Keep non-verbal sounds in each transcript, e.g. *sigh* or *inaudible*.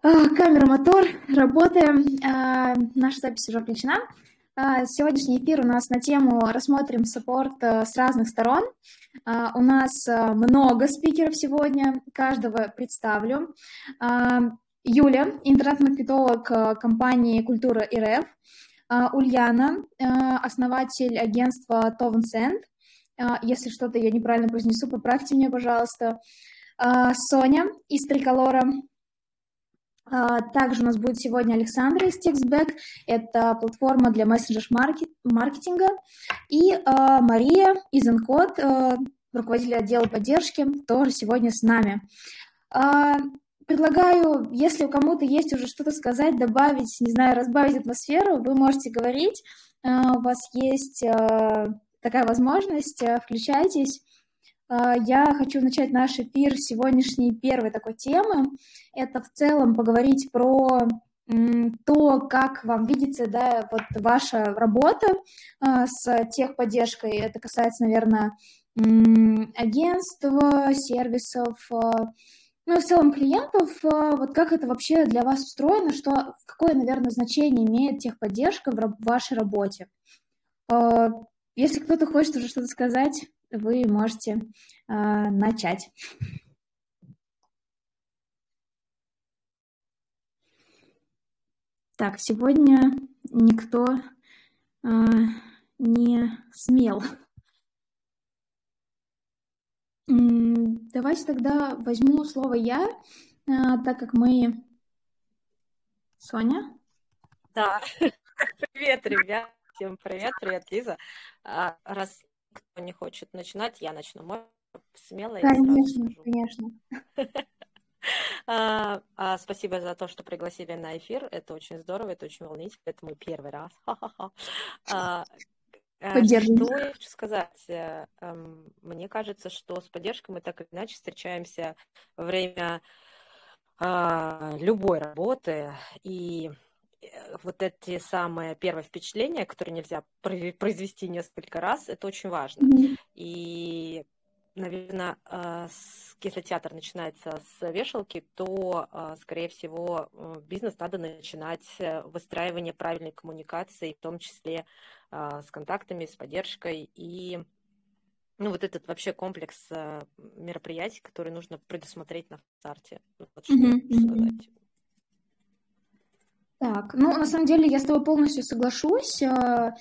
А, камера, мотор, работаем. А, наша запись уже включена. А, сегодняшний эфир у нас на тему «Рассмотрим саппорт э, с разных сторон». У нас э, много спикеров сегодня, каждого представлю. Юля, интернет-маркетолог э, компании «Культура РФ». Ульяна, основатель агентства Товенсенд. Если что-то я неправильно произнесу, поправьте меня, пожалуйста. Соня из Триколора, также у нас будет сегодня Александра из TextBack, это платформа для мессенджер-маркетинга, и а, Мария из Encode, а, руководитель отдела поддержки, тоже сегодня с нами. Предлагаю, если у кому-то есть уже что-то сказать, добавить, не знаю, разбавить атмосферу, вы можете говорить, у вас есть такая возможность, включайтесь. А, я хочу начать наш эфир сегодняшней первой такой темы. Это в целом поговорить про то, как вам видится да, вот ваша работа а, с техподдержкой. Это касается, наверное, агентства, сервисов, а, ну и в целом клиентов. Вот как это вообще для вас устроено, что, какое, наверное, значение имеет техподдержка в вашей работе? Если кто-то хочет уже что-то сказать, вы можете э, начать. Так, сегодня никто э, не смел. Давайте тогда возьму слово я, э, так как мы... Соня? Да. *laughs* Привет, ребят. Всем привет, привет, Лиза. А, раз кто не хочет начинать, я начну. Можно смело Конечно, конечно. *laughs* А, а, спасибо за то, что пригласили на эфир. Это очень здорово, это очень волнительно. Это мой первый раз. *laughs* А, э, что я хочу сказать? Э, эм, мне кажется, что с поддержкой мы так или иначе встречаемся во время любой работы. И вот эти самые первые впечатления, которые нельзя произвести несколько раз, это очень важно. И, наверное, э, если театр начинается с вешалки, то, э, скорее всего, бизнес надо начинать выстраивание правильной коммуникации, в том числе с контактами, с поддержкой и ну, вот этот вообще комплекс мероприятий, которые нужно предусмотреть на старте. Вот что mm-hmm. сказать. Так, ну, на самом деле, я с тобой полностью соглашусь. Э,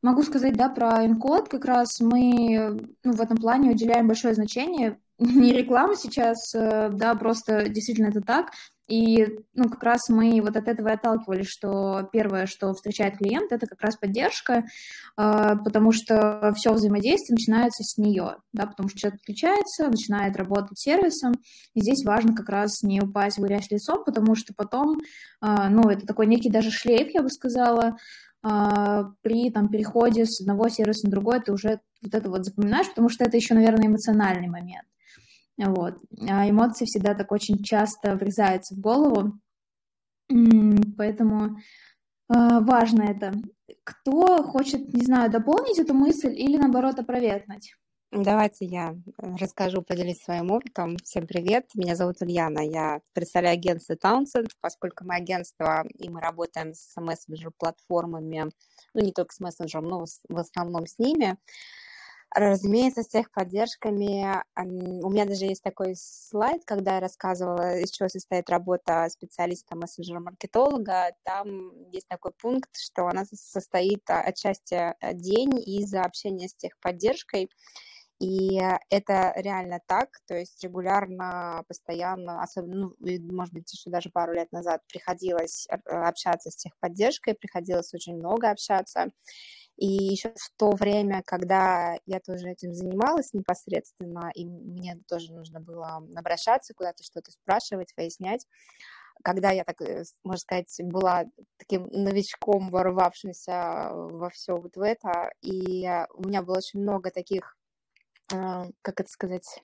могу сказать, да, про Encode. Как раз мы ну, в этом плане уделяем большое значение. Не реклама сейчас, э, да, просто действительно это так. И, ну, как раз мы вот от этого и отталкивались, что первое, что встречает клиент, это как раз поддержка, а, потому что все взаимодействие начинается с нее, да, потому что человек подключается, начинает работать сервисом, и здесь важно как раз не упасть в грязь лицом, потому что потом, а, ну, это такой некий даже шлейф, я бы сказала, при там переходе с одного сервиса на другой ты уже вот это вот запоминаешь, потому что это еще, наверное, эмоциональный момент. Вот. А эмоции всегда так очень часто врезаются в голову, поэтому а, важно это. Кто хочет, не знаю, дополнить эту мысль или наоборот опровергнуть? Давайте я э, расскажу, поделюсь своим опытом. Всем привет, меня зовут Ульяна, я представляю агентство Townsend, поскольку мы агентство, и мы работаем с мессенджер-платформами, ну не только с мессенджером, но в основном с ними. Разумеется, с техподдержками. У меня даже есть такой слайд, когда я рассказывала, из чего состоит работа специалиста мессенджера-маркетолога. Там есть такой пункт, что она состоит отчасти э, день из общения с техподдержкой. И это реально так, то есть регулярно, постоянно, особенно, ну, может быть, еще даже пару лет назад приходилось общаться с техподдержкой, приходилось очень много общаться. И еще в то время, когда я тоже этим занималась непосредственно, и мне тоже нужно было обращаться куда-то, что-то спрашивать, выяснять, когда я, так э, можно сказать, была таким новичком, ворвавшимся во все вот в это, и у меня было очень много таких, а, как это сказать,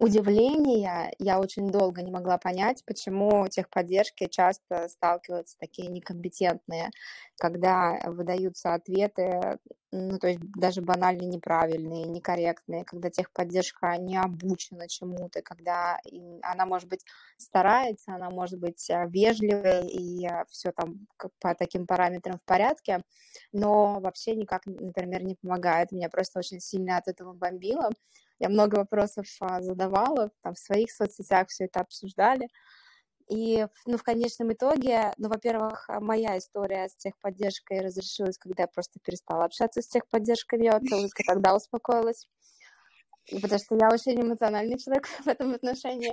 удивления я очень долго не могла понять, почему техподдержки часто сталкиваются такие некомпетентные, когда выдаются ответы, ну, то есть даже банально неправильные, некорректные, когда техподдержка не обучена чему-то, когда она, может быть, старается, она может быть э, вежливой и э, все там по таким параметрам в порядке, но вообще никак, например, не помогает. Меня просто очень сильно от этого бомбило. Я много вопросов а, задавала, там в своих соцсетях все это обсуждали. И, ну, в конечном итоге, ну, во-первых, а, моя история с техподдержкой разрешилась, когда я просто перестала общаться с техподдержкой, я только тогда успокоилась. Потому что я очень эмоциональный человек *laughs* в этом отношении.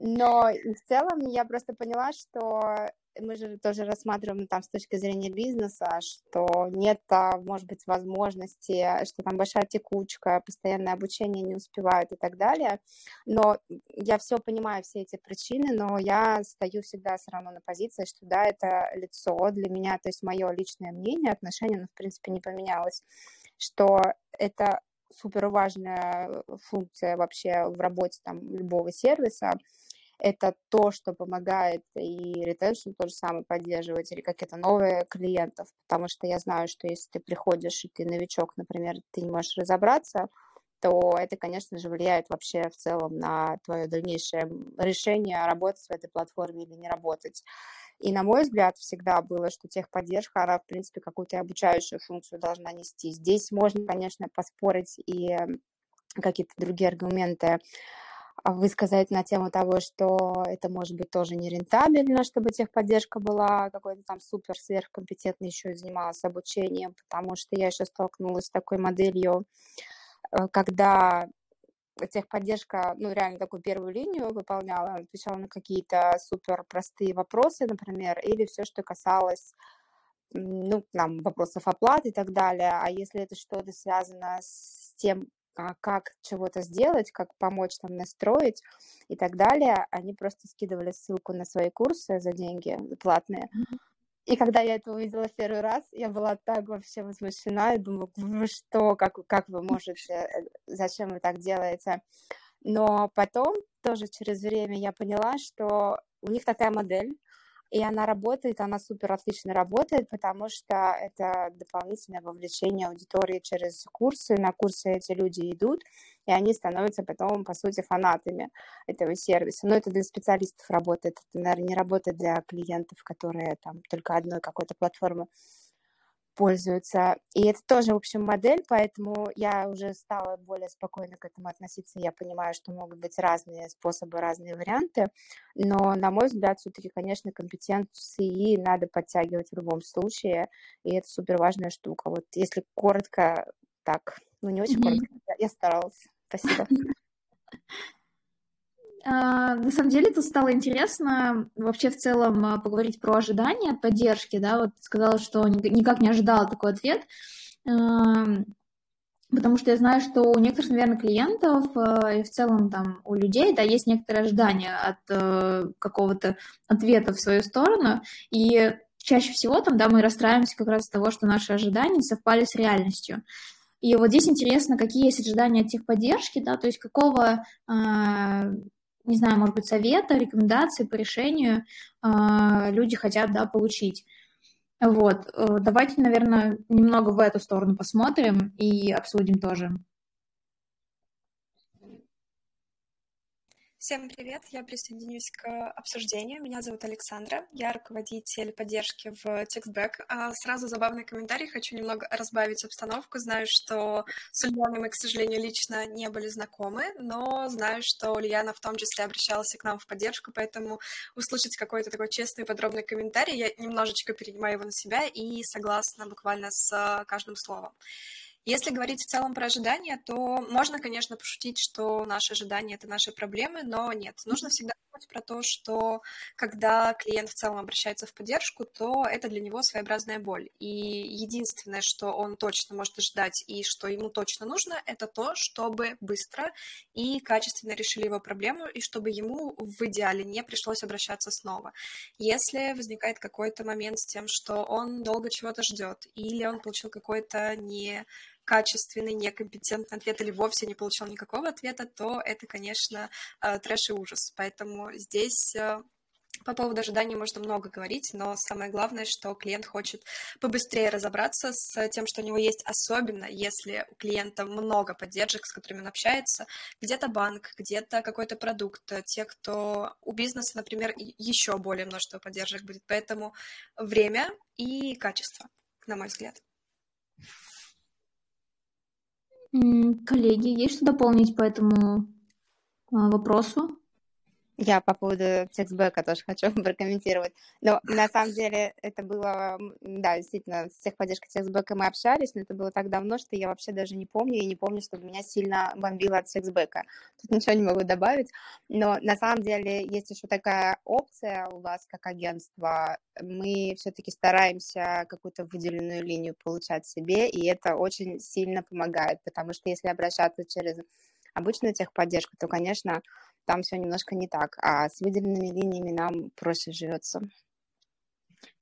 Но в целом я просто поняла, что мы же тоже рассматриваем там с точки зрения бизнеса, что нет, может быть, возможности, что там большая текучка, постоянное обучение не успевают и так далее. Но я все понимаю, все эти причины, но я стою всегда все равно на позиции, что да, это лицо для меня, то есть мое личное мнение, отношение, оно, в принципе, не поменялось, что это супер важная функция вообще в работе там любого сервиса, это то, что помогает и ретеншн тот же самый поддерживать, или какие-то новые клиентов, потому что я знаю, что если ты приходишь и ты новичок, например, ты не можешь разобраться, то это, конечно же, влияет вообще в целом на твое дальнейшее решение работать в этой платформе или не работать. И, на мой взгляд, всегда было, что техподдержка, она, в принципе, какую-то обучающую функцию должна нести. Здесь можно, конечно, поспорить и какие-то другие аргументы высказать на тему того, что это может быть тоже нерентабельно, чтобы техподдержка была какой-то там супер сверхкомпетентной, еще и занималась обучением, потому что я еще столкнулась с такой моделью, э, когда техподдержка, ну, реально такую первую линию выполняла, отвечала на какие-то супер простые вопросы, например, или все, что касалось ну, там, вопросов оплаты и так далее. А если это что-то связано с тем, а как чего-то сделать, как помочь там настроить и так далее, они просто скидывали ссылку на свои курсы за деньги платные. И когда я это увидела в первый раз, я была так вообще возмущена, и думаю, вы что, как, как вы можете, э, зачем вы так делаете? Но потом, тоже через время, я поняла, что у них такая модель, и она работает, она супер отлично работает, потому что это дополнительное вовлечение аудитории через курсы. На курсы эти люди идут, и они становятся потом, по сути, фанатами этого сервиса. Но это для специалистов работает, это, наверное, не работает для клиентов, которые там только одной какой-то платформы пользуются. И это тоже, в общем, модель, поэтому я уже стала более спокойно к этому относиться. Я понимаю, что могут быть разные способы, разные варианты, но, на мой взгляд, все-таки, конечно, компетенции надо подтягивать в любом случае, и это супер важная штука. Вот если коротко, так, ну не очень mm-hmm. коротко, я старалась. Спасибо. *laughs* А, на самом деле тут стало интересно вообще в целом а, поговорить про ожидания поддержки, да, вот сказала, что никак не ожидала такой ответ, потому что я знаю, что у некоторых, наверное, клиентов а, и в целом там у людей, да, есть некоторые ожидания от э, какого-то ответа в свою сторону, и чаще всего там, да, мы расстраиваемся как раз от того, что наши ожидания совпали с реальностью. И вот здесь интересно, какие есть ожидания от техподдержки, да, то есть какого не знаю, может быть, совета, рекомендации по решению э, люди хотят, да, получить. Вот, э, давайте, наверное, немного в эту сторону посмотрим и обсудим тоже. Всем привет, я присоединюсь к обсуждению. Меня зовут Александра, я руководитель поддержки в TextBack. А сразу забавный комментарий, хочу немного разбавить обстановку. Знаю, что с Ульяной мы, к сожалению, лично не были знакомы, но знаю, что Ульяна в том числе обращалась к нам в поддержку, поэтому услышать какой-то такой честный подробный комментарий, я немножечко перенимаю его на себя и согласна буквально с каждым словом. Если говорить в целом про ожидания, то можно, конечно, пошутить, что наши ожидания — это наши проблемы, но нет. Нужно всегда думать про то, что когда клиент в целом обращается в поддержку, то это для него своеобразная боль. И единственное, что он точно может ожидать и что ему точно нужно, это то, чтобы быстро и качественно решили его проблему, и чтобы ему в идеале не пришлось обращаться снова. Если возникает какой-то момент с тем, что он долго чего-то ждет, или он получил какой-то не некачественный, некомпетентный ответ или вовсе не получил никакого ответа, то это, конечно, э, трэш и ужас. Поэтому здесь э, по поводу ожиданий можно много говорить, но самое главное, что клиент хочет побыстрее разобраться с тем, что у него есть, особенно если у клиента много поддержек, с которыми он общается, где-то банк, где-то какой-то продукт, те, кто у бизнеса, например, еще более множество поддержек будет. Поэтому время и качество, на мой взгляд. Коллеги, есть что дополнить по этому а, вопросу? Я по поводу текстбэка тоже *laughs* хочу прокомментировать. Но на самом деле это было, да, действительно, с техподдержкой текстбэка мы общались, но это было так давно, что я вообще даже не помню, и не помню, чтобы меня сильно бомбило от текстбэка. Тут ничего не могу добавить. Но на самом деле есть еще такая опция у вас как агентство. Мы все-таки стараемся какую-то выделенную линию получать себе, и это очень сильно помогает, потому что если обращаться через обычную техподдержку, то, конечно, там все немножко не так, а с выделенными линиями нам проще живется.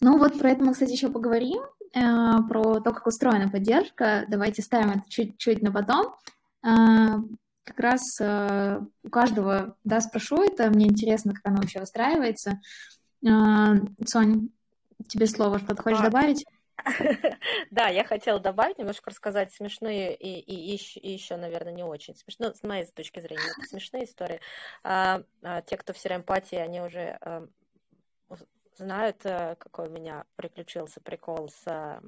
Ну вот про это мы, кстати, еще поговорим, э, про то, как устроена поддержка. Давайте ставим это чуть-чуть на потом. Э, как раз э, у каждого, да, спрошу это, мне интересно, как оно вообще устраивается. Сонь, тебе слово, что-то хочешь а, добавить? *laughs* Да, я хотела добавить, немножко рассказать смешные и, и, и еще, наверное, не очень смешные, ну, с моей точки зрения, это смешные истории. А, а, те, кто в сероэмпатии, они уже а, знают, а, какой у меня приключился прикол с а,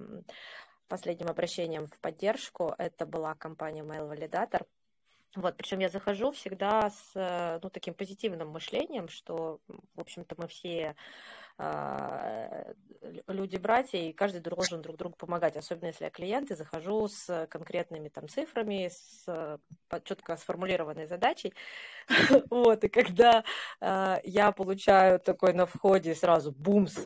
последним обращением в поддержку. Это была компания Mail Validator. Вот, причем я захожу всегда с ну, таким позитивным мышлением, что, в общем-то, мы все люди-братья, и каждый должен друг другу помогать, особенно если я клиент и захожу с конкретными там цифрами, с четко сформулированной задачей. *laughs* Вот, и когда а, я получаю такой на входе сразу бумс,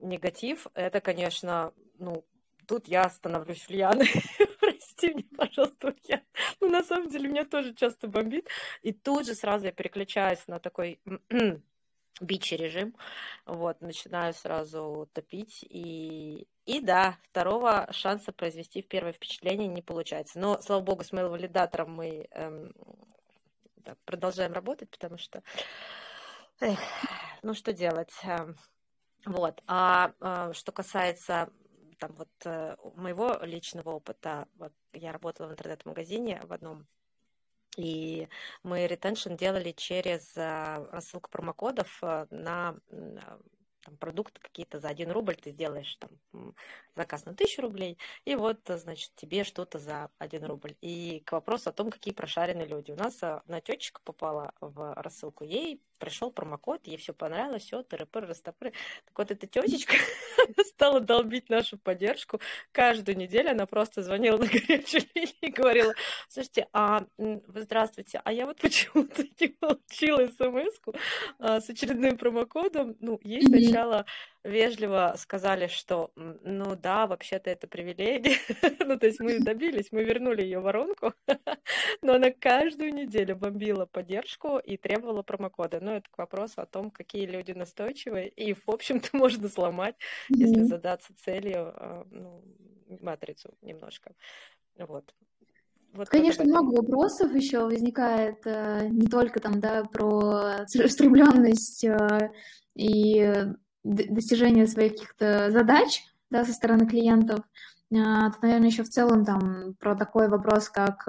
негатив, это, конечно, ну, тут я становлюсь Ульяной. *laughs* Прости меня, пожалуйста, Ульяна. Ну, на самом деле, меня тоже часто бомбит. И тут же сразу я переключаюсь на такой *clears throat* бичи режим, вот, начинаю сразу топить, и, и да, второго шанса произвести в первое впечатление не получается, но, слава богу, с mail-валидатором мы эм, да, продолжаем работать, потому что, эх, ну, что делать, эм, вот, а, а что касается там вот э, моего личного опыта, вот я работала в интернет-магазине в одном и мы ретеншн делали через а, рассылку промокодов а, на там, продукты какие-то за 1 рубль ты сделаешь там заказ на 1000 рублей, и вот, значит, тебе что-то за 1 рубль. И к вопросу о том, какие прошаренные люди. У нас одна тетечка попала в рассылку, ей пришел промокод, ей все понравилось, все, тыры-пыры, растопыры. Так вот эта тетечка *laughs* стала долбить нашу поддержку. Каждую неделю она просто звонила на горячую *laughs* линию и говорила, слушайте, а здравствуйте, а я вот *laughs* почему-то не получила смс а, с очередным промокодом. Ну, ей сначала вежливо сказали, что, ну да, вообще-то это привилегия. ну, то есть мы добились, мы вернули ее воронку, но она каждую неделю бомбила поддержку и требовала промокода. Ну, это к вопросу о том, какие люди настойчивые, и, в общем-то, *laughs* можно сломать, если задаться целью, а, ну, матрицу немножко. Вот. Вот Конечно, много вопросов еще возникает, э, не только там, да, про *laughs* целеустремленность э, и достижению своих каких-то задач да, со стороны клиентов, а, то, наверное, еще в целом там про такой вопрос, как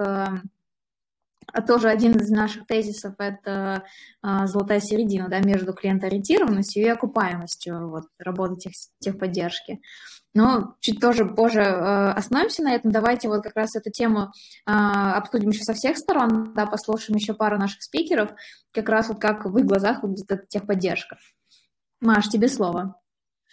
тоже один из наших тезисов – это а, золотая середина да, между клиентоориентированностью и окупаемостью вот, работы тех, техподдержки. Но чуть тоже позже остановимся на этом. Давайте вот как раз эту тему обсудим еще со всех сторон, да, послушаем еще пару наших спикеров, как раз вот как в их глазах выглядит эта техподдержка. Маш, тебе слово.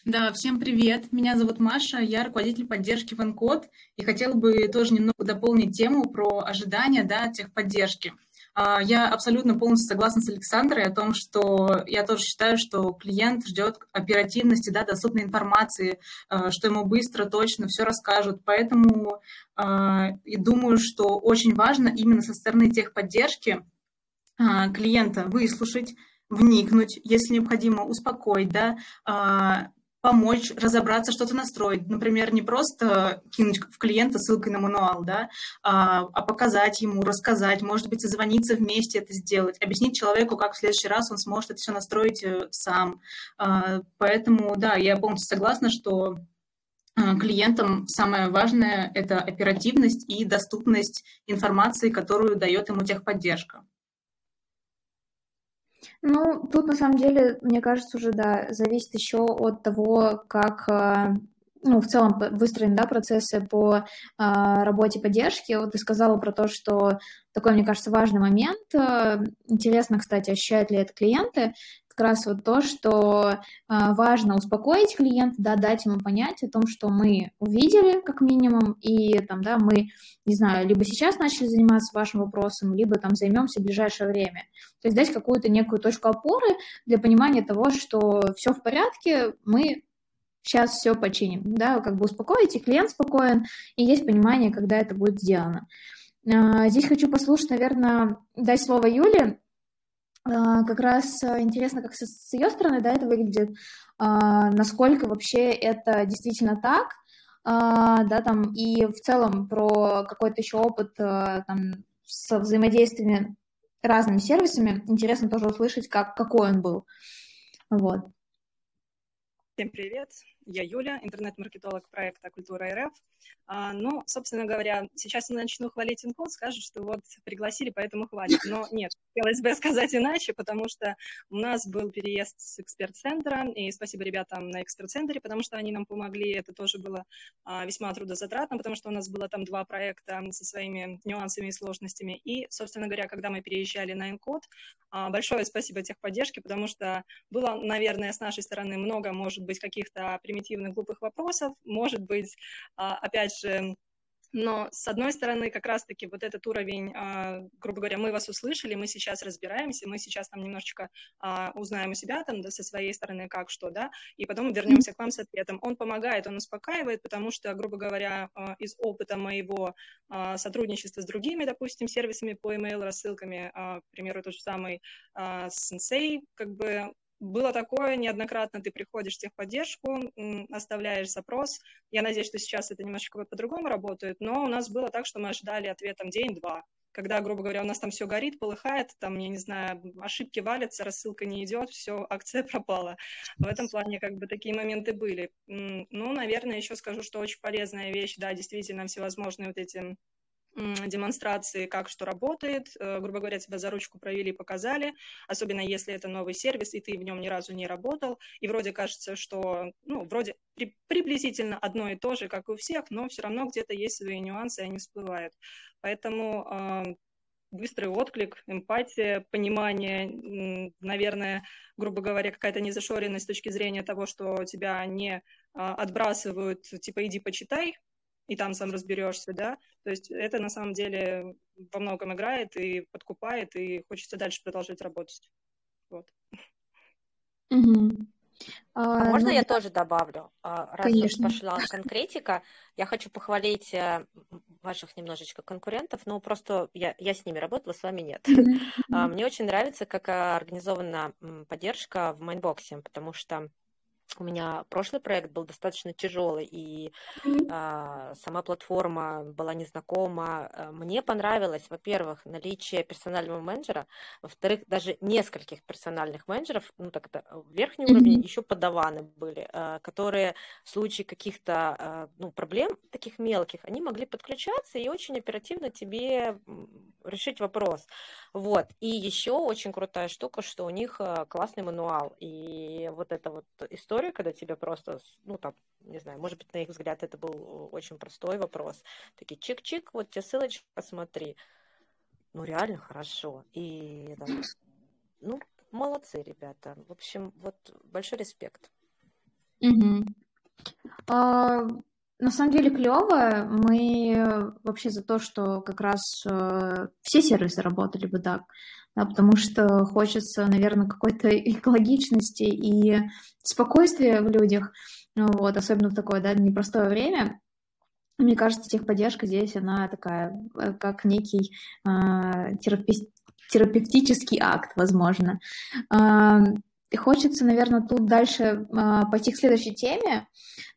Да, всем привет. Меня зовут Маша, я руководитель поддержки Ванкод и хотела бы тоже немного дополнить тему про ожидания да, техподдержки. А, я абсолютно полностью согласна с Александрой о том, что я тоже считаю, что клиент ждет оперативности, да, доступной информации, а, что ему быстро, точно все расскажут. Поэтому а, и думаю, что очень важно именно со стороны техподдержки клиента выслушать, вникнуть, если необходимо, успокоить, да, помочь разобраться, что-то настроить. Например, не просто кинуть в клиента ссылкой на мануал, да, а, а показать ему, рассказать, может быть, созвониться вместе это сделать, объяснить человеку, как в следующий раз он сможет это все настроить э, сам. А, поэтому, да, я полностью согласна, что а, клиентам самое важное – это оперативность и доступность информации, которую дает ему техподдержка. Ну, тут на самом деле, мне кажется, уже, да, зависит еще от того, как э, ну, в целом выстроены, да, процессы по а, работе поддержки. Вот ты сказала про то, что такой, мне кажется, важный момент. Э, интересно, кстати, ощущают ли это клиенты как раз вот то, что а, важно успокоить клиента, да, дать ему понять о том, что мы увидели, как минимум, и там, да, мы, не знаю, либо сейчас начали заниматься вашим вопросом, либо там займемся в ближайшее время. То есть дать какую-то некую точку опоры для понимания того, что все в порядке, мы сейчас все починим, да, как бы успокоить, и клиент спокоен, и есть понимание, когда это будет сделано. А, здесь хочу послушать, наверное, дать слово Юле, как раз э, интересно, как с ее стороны да, это выглядит, а, насколько вообще это действительно так, а, да, там, и в целом про какой-то еще опыт э, там, с взаимодействиями разными сервисами. Интересно тоже услышать, как, какой он был. Вот. Всем привет, я Юля, интернет-маркетолог проекта «Культура РФ». А, ну, собственно говоря, сейчас я начну хвалить Инкод, скажут, что вот пригласили, поэтому хвалят. Но *laughs* нет, хотелось бы сказать иначе, потому что у нас был переезд с эксперт-центра, и спасибо ребятам на эксперт-центре, потому что они нам помогли. Это тоже было а, весьма трудозатратно, потому что у нас было там два проекта со своими нюансами и сложностями. И, собственно говоря, когда мы переезжали на Инкод, а, большое спасибо техподдержке, потому что было, наверное, с нашей стороны много, может быть, каких-то примитивных глупых вопросов, может быть, а, опять же, но, с одной стороны, как раз-таки вот этот уровень, а, грубо говоря, мы вас услышали, мы сейчас разбираемся, мы сейчас там немножечко а, узнаем у себя там, да, со своей стороны, как что, да, и потом вернемся к вам с ответом. Он помогает, он успокаивает, потому что, грубо говоря, из опыта моего сотрудничества с другими, допустим, сервисами по email рассылками, к примеру, тот же самый Sensei, как бы было такое неоднократно, ты приходишь в техподдержку, оставляешь запрос. Я надеюсь, что сейчас это немножечко по-другому работает, но у нас было так, что мы ожидали ответом день-два. Когда, грубо говоря, у нас там все горит, полыхает, там, я не знаю, ошибки валятся, рассылка не идет, все, акция *laughs* пропала. В этом плане как бы такие моменты были. Ну, наверное, еще скажу, что очень полезная вещь, да, действительно, всевозможные вот эти демонстрации, как что работает, э, грубо говоря, тебя за ручку провели, показали, особенно если это новый сервис, и ты в нем ни разу не работал, и вроде кажется, что, ну, вроде при, приблизительно одно и то же, как у всех, но все равно где-то есть свои нюансы, и они всплывают. Поэтому быстрый отклик, эмпатия, понимание, наверное, грубо говоря, какая-то незашоренность с точки зрения того, что тебя не э, отбрасывают, типа, иди почитай, и там сам разберешься, да. То есть это на самом деле во многом играет и подкупает, и хочется дальше продолжать работать. Вот. Угу. А, а можно ну, я тоже добавлю? А, раз Конечно. уж пошла конкретика, я хочу похвалить э, ваших немножечко конкурентов, но просто я, я с ними работала, с вами нет. Mm-hmm. *laughs* Мне очень нравится, как организована поддержка в Mindbox е, потому что у меня прошлый проект был достаточно тяжелый, и э, сама платформа была незнакома. Э, мне понравилось, во-первых, наличие персонального менеджера, во-вторых, даже нескольких персональных менеджеров, ну так это верхний mm-hmm. уровень, еще подаваны были, э, которые в случае каких-то э, ну, проблем таких мелких, они могли подключаться и очень оперативно тебе решить вопрос. Вот. И еще очень крутая штука, что у них э, классный мануал. И вот эта вот история, когда тебе просто, ну там, не знаю, может быть, на их взгляд это был очень простой вопрос. Такие чик-чик, вот тебе ссылочка, посмотри. Ну, реально хорошо. И там, ну, молодцы, ребята. В общем, вот большой респект. Угу. А, на самом деле клево. Мы вообще за то, что как раз э, все сервисы работали бы так, да, потому что хочется, наверное, какой-то *laughs* экологичности и спокойствия в людях, вот, особенно в такое да, непростое время. Мне кажется, техподдержка здесь, она такая, э, как некий э, терапевтический акт, возможно. Э, и хочется, наверное, тут дальше э, пойти к следующей теме.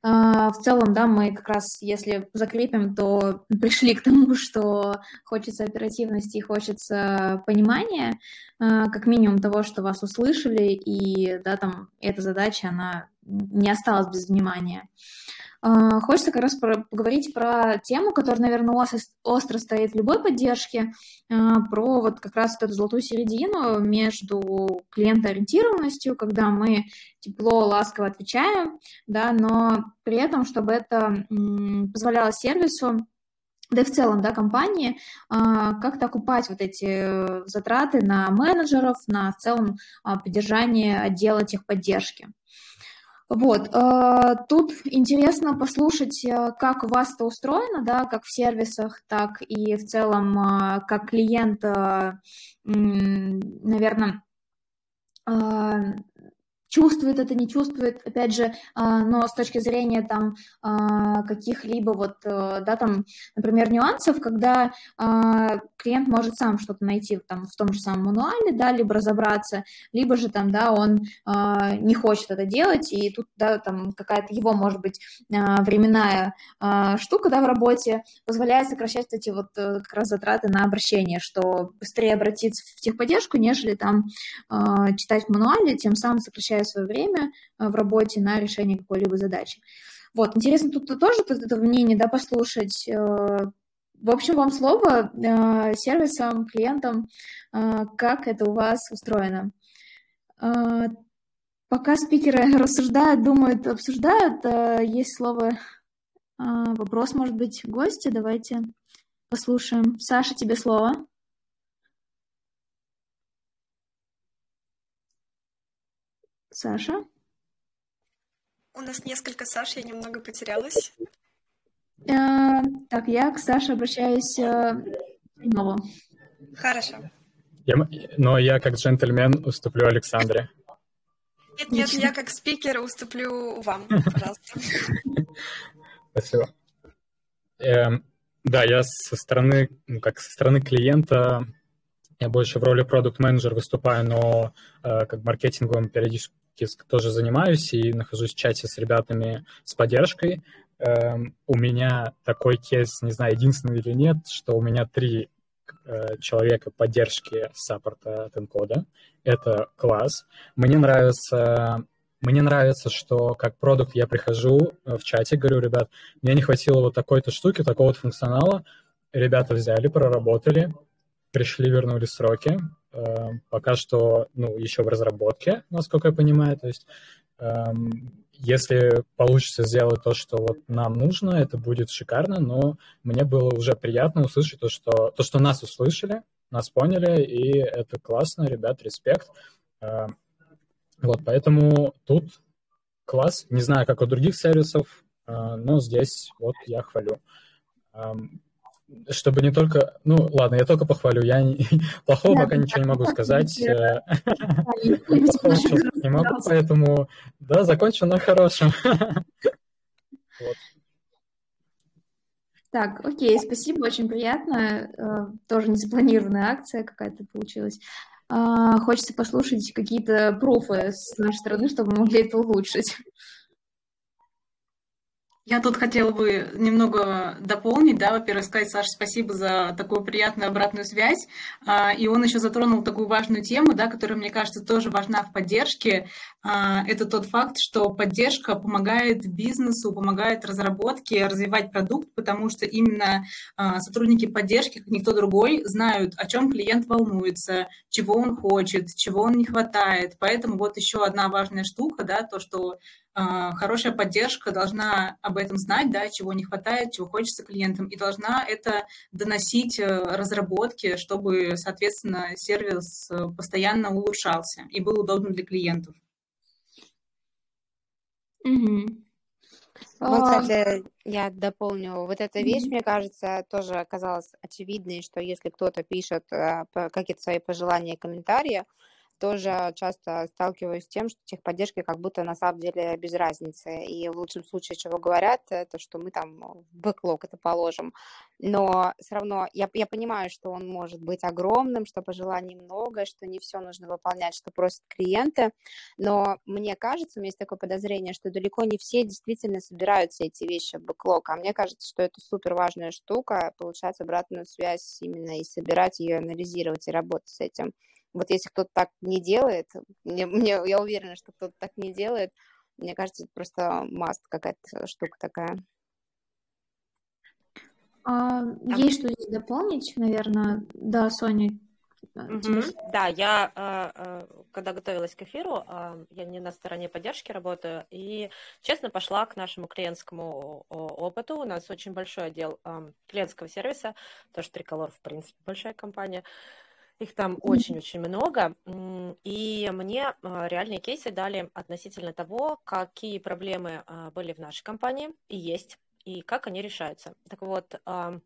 Э, в целом, да, мы как раз, если закрепим, то пришли к тому, *laughs* что хочется оперативности хочется понимания, э, как минимум того, что вас услышали, и, да, там, эта задача, она не осталась без внимания. А, хочется как раз поговорить про тему, которая, наверное, остро стоит в любой поддержке, а, про вот как раз эту золотую середину между клиентоориентированностью, когда мы тепло, ласково отвечаем, да, но при этом, чтобы это позволяло сервису да и в целом, да, компании, а, как-то окупать вот эти затраты на менеджеров, на в целом поддержание отдела техподдержки. Вот, э, тут интересно послушать, э, как у вас это устроено, да, как в сервисах, так и в целом э, как клиент, наверное, чувствует это, не чувствует, опять же, а, но с точки зрения там а, каких-либо вот, э, да, там, например, нюансов, когда а, клиент может сам что-то найти там в том же самом мануале, да, либо разобраться, либо же там, да, он не хочет это делать, и тут, да, там какая-то его, может быть, временная штука, да, в работе позволяет сокращать эти вот э, как раз затраты на обращение, что быстрее обратиться в техподдержку, нежели там читать в мануале, тем самым сокращая потрачаю свое время э, в работе на решение какой-либо задачи. Вот, интересно тут тоже это мнение, да, послушать. Э, в общем, вам слово э, сервисам, клиентам, как это у вас устроено. Пока спикеры *laughs* рассуждают, думают, обсуждают, есть слово, вопрос, может быть, гости, давайте послушаем. Саша, тебе слово. Саша? У нас несколько Саш, я немного потерялась. Э, так, я к Саше обращаюсь э, снова. Хорошо. Я, но я как джентльмен уступлю Александре. Нет, нет, я как спикер уступлю вам, *laughs* пожалуйста. Спасибо. Эм, да, я со стороны, ну, как со стороны клиента, я больше в роли продукт-менеджера выступаю, но э, как маркетинговым периодически тоже занимаюсь и нахожусь в чате с ребятами с поддержкой. Эм, у меня такой кейс, не знаю, единственный или нет, что у меня три э, человека поддержки саппорта от Encoda. Это класс. Мне нравится мне нравится, что как продукт я прихожу э, в чате, говорю, ребят, мне не хватило вот такой-то штуки, такого-то функционала. Ребята взяли, проработали, пришли, вернули сроки. Эм, пока что, ну, еще в разработке, насколько я понимаю. То есть, эм, если получится сделать то, что вот нам нужно, это будет шикарно, но мне было уже приятно услышать то, что, то, что нас услышали, нас поняли, и это классно, ребят, респект. Эм, вот, поэтому тут класс. Не знаю, как у других сервисов, э, но здесь вот я хвалю чтобы не только... Ну, ладно, я только похвалю. Я не... *laughs* плохого пока ничего не могу сказать. Э, не могу, поэтому, да, закончу на хорошем. *laughs* Так, окей, спасибо, очень приятно. Э, тоже незапланированная акция какая-то получилась. А, хочется послушать какие-то пруфы с нашей стороны, чтобы мы могли это улучшить. Я тут хотела бы немного дополнить, да, во-первых, сказать, Саша, спасибо за такую приятную обратную связь. А, и он еще затронул такую важную тему, да, которая, мне кажется, тоже важна в поддержке. А, это тот факт, что поддержка помогает бизнесу, помогает разработке развивать продукт, потому что именно а, сотрудники поддержки, как никто другой, знают, о чем клиент волнуется, чего он хочет, чего он не хватает. Поэтому вот еще одна важная штука, да, то, что хорошая поддержка должна об этом знать, да, чего не хватает, чего хочется клиентам, и должна это доносить э, разработке, чтобы, соответственно, сервис э, постоянно улучшался и был удобным для клиентов. Угу. Вот, кстати, я дополню. Вот эта вещь, мне кажется, тоже оказалась очевидной, что если кто-то пишет э, какие-то свои пожелания и комментарии, тоже часто сталкиваюсь с тем, что техподдержки как будто на самом деле без разницы. И в лучшем случае, чего говорят, это что мы там в бэклог это положим. Но все равно я, я понимаю, что он может быть огромным, что пожеланий много, что не все нужно выполнять, что просят клиенты. Но мне кажется, у меня есть такое подозрение, что далеко не все действительно собираются эти вещи в бэклог. А мне кажется, что это супер важная штука, получать обратную связь именно и собирать ее, анализировать и работать с этим. Вот если кто-то так не делает, мне, мне, я уверена, что кто-то так не делает, мне кажется, это просто маст какая-то штука такая. А, есть что здесь дополнить, наверное? Да, Соня. Угу. Да, я, а, а, когда готовилась к эфиру, а, я не на стороне поддержки работаю, и, честно, пошла к нашему клиентскому опыту. У нас очень большой отдел клиентского сервиса, тоже Триколор, в принципе, большая компания. Их там очень-очень много. И мне а, реальные кейсы дали относительно того, какие проблемы а, были в нашей компании и есть, и как они решаются. Так вот, а,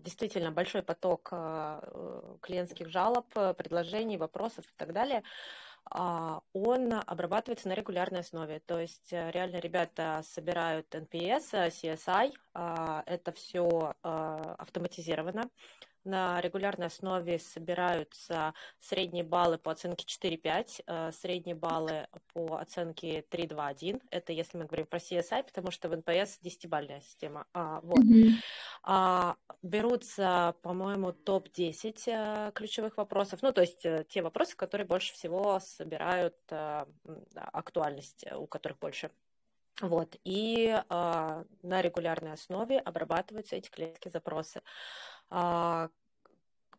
действительно большой поток клиентских жалоб, предложений, вопросов и так далее он обрабатывается на регулярной основе. То есть э, реально ребята собирают NPS, CSI, это все автоматизировано на регулярной основе собираются средние баллы по оценке 4-5, э, средние баллы по оценке 3-2-1. Это если мы говорим про CSI, потому что в NPS 10-бальная система. А, вот. Mm-hmm. А, берутся, по-моему, топ-10 э, ключевых вопросов. Ну, то есть э, те вопросы, которые больше всего собирают актуальность, у которых больше вот, и э, на регулярной основе обрабатываются эти клиентские запросы. А,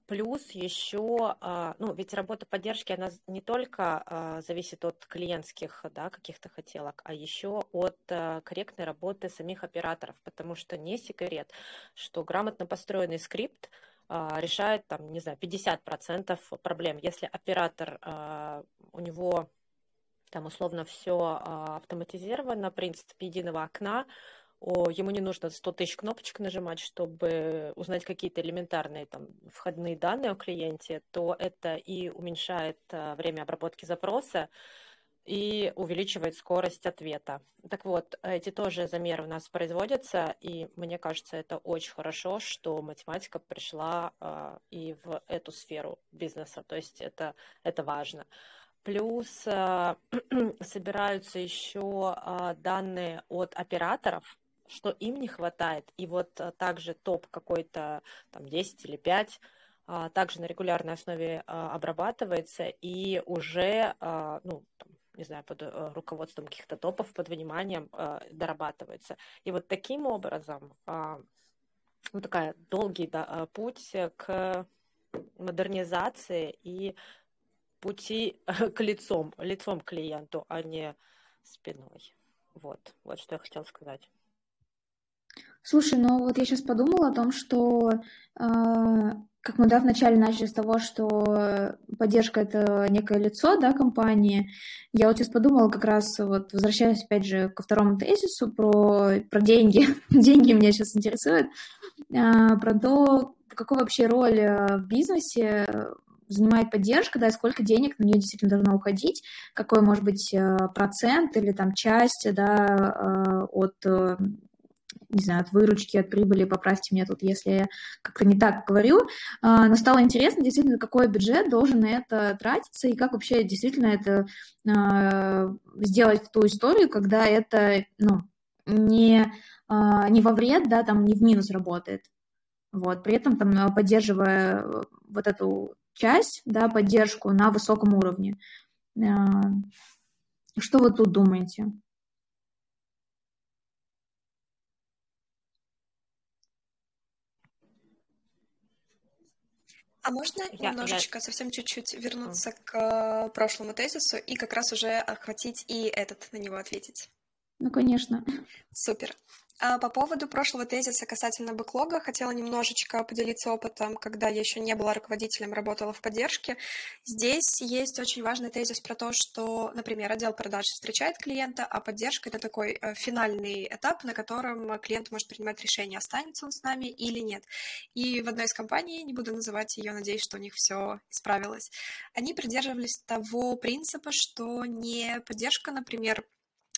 плюс еще, а, ну, ведь работа поддержки, она не только а, зависит от клиентских, да, каких-то хотелок, а еще от корректной работы самих операторов, потому что не секрет, что грамотно построенный скрипт решает, там, не знаю, 50% проблем. Если оператор, у него там условно все автоматизировано, принцип единого окна, о, ему не нужно 100 тысяч кнопочек нажимать, чтобы узнать какие-то элементарные там, входные данные о клиенте, то это и уменьшает а, время обработки запроса, и увеличивает скорость ответа. Так вот, эти тоже замеры у нас производятся, и мне кажется, это очень хорошо, что математика пришла э, и в эту сферу бизнеса, то есть это, это важно. Плюс э, *clears throat* собираются еще э, данные от операторов, что им не хватает. И вот а, также топ какой-то там 10 или 5 а, также на регулярной основе а, обрабатывается и уже, ну, не знаю, под руководством каких-то топов, под вниманием дорабатывается. И вот таким образом, ну, такая долгий да, путь к модернизации и пути *laughs* к лицом, лицом клиенту, а не спиной. Вот, вот что я хотела сказать. Слушай, ну вот я сейчас подумала о том, что, э, как мы, да, вначале начали с того, что поддержка — это некое лицо, да, компании. Я вот сейчас подумала как раз, вот возвращаясь опять же ко второму тезису про, про деньги. *laughs* деньги меня сейчас интересуют. Э, про то, какую вообще роль э, в бизнесе занимает поддержка, да, и сколько денег на нее действительно должно уходить, какой может быть э, процент или там часть, да, от не знаю, от выручки, от прибыли, поправьте меня тут, если я как-то не так говорю, а, но стало интересно действительно, какой бюджет должен на это тратиться и как вообще действительно это а, сделать в ту историю, когда это, ну, не, а, не во вред, да, там не в минус работает. Вот, при этом там поддерживая вот эту часть, да, поддержку на высоком уровне. Что вы тут думаете? А можно я, немножечко, я... совсем чуть-чуть вернуться к э, прошлому тезису и как раз уже охватить и этот на него ответить? Ну, конечно. Супер. А по поводу прошлого тезиса касательно бэклога, хотела немножечко поделиться опытом, когда я еще не была руководителем, работала в поддержке. Здесь есть очень важный тезис про то, что, например, отдел продаж встречает клиента, а поддержка — это такой э, финальный этап, на котором клиент может принимать решение, останется он с нами или нет. И в одной из компаний, не буду называть ее, надеюсь, что у них все исправилось, они придерживались того принципа, что не поддержка, например,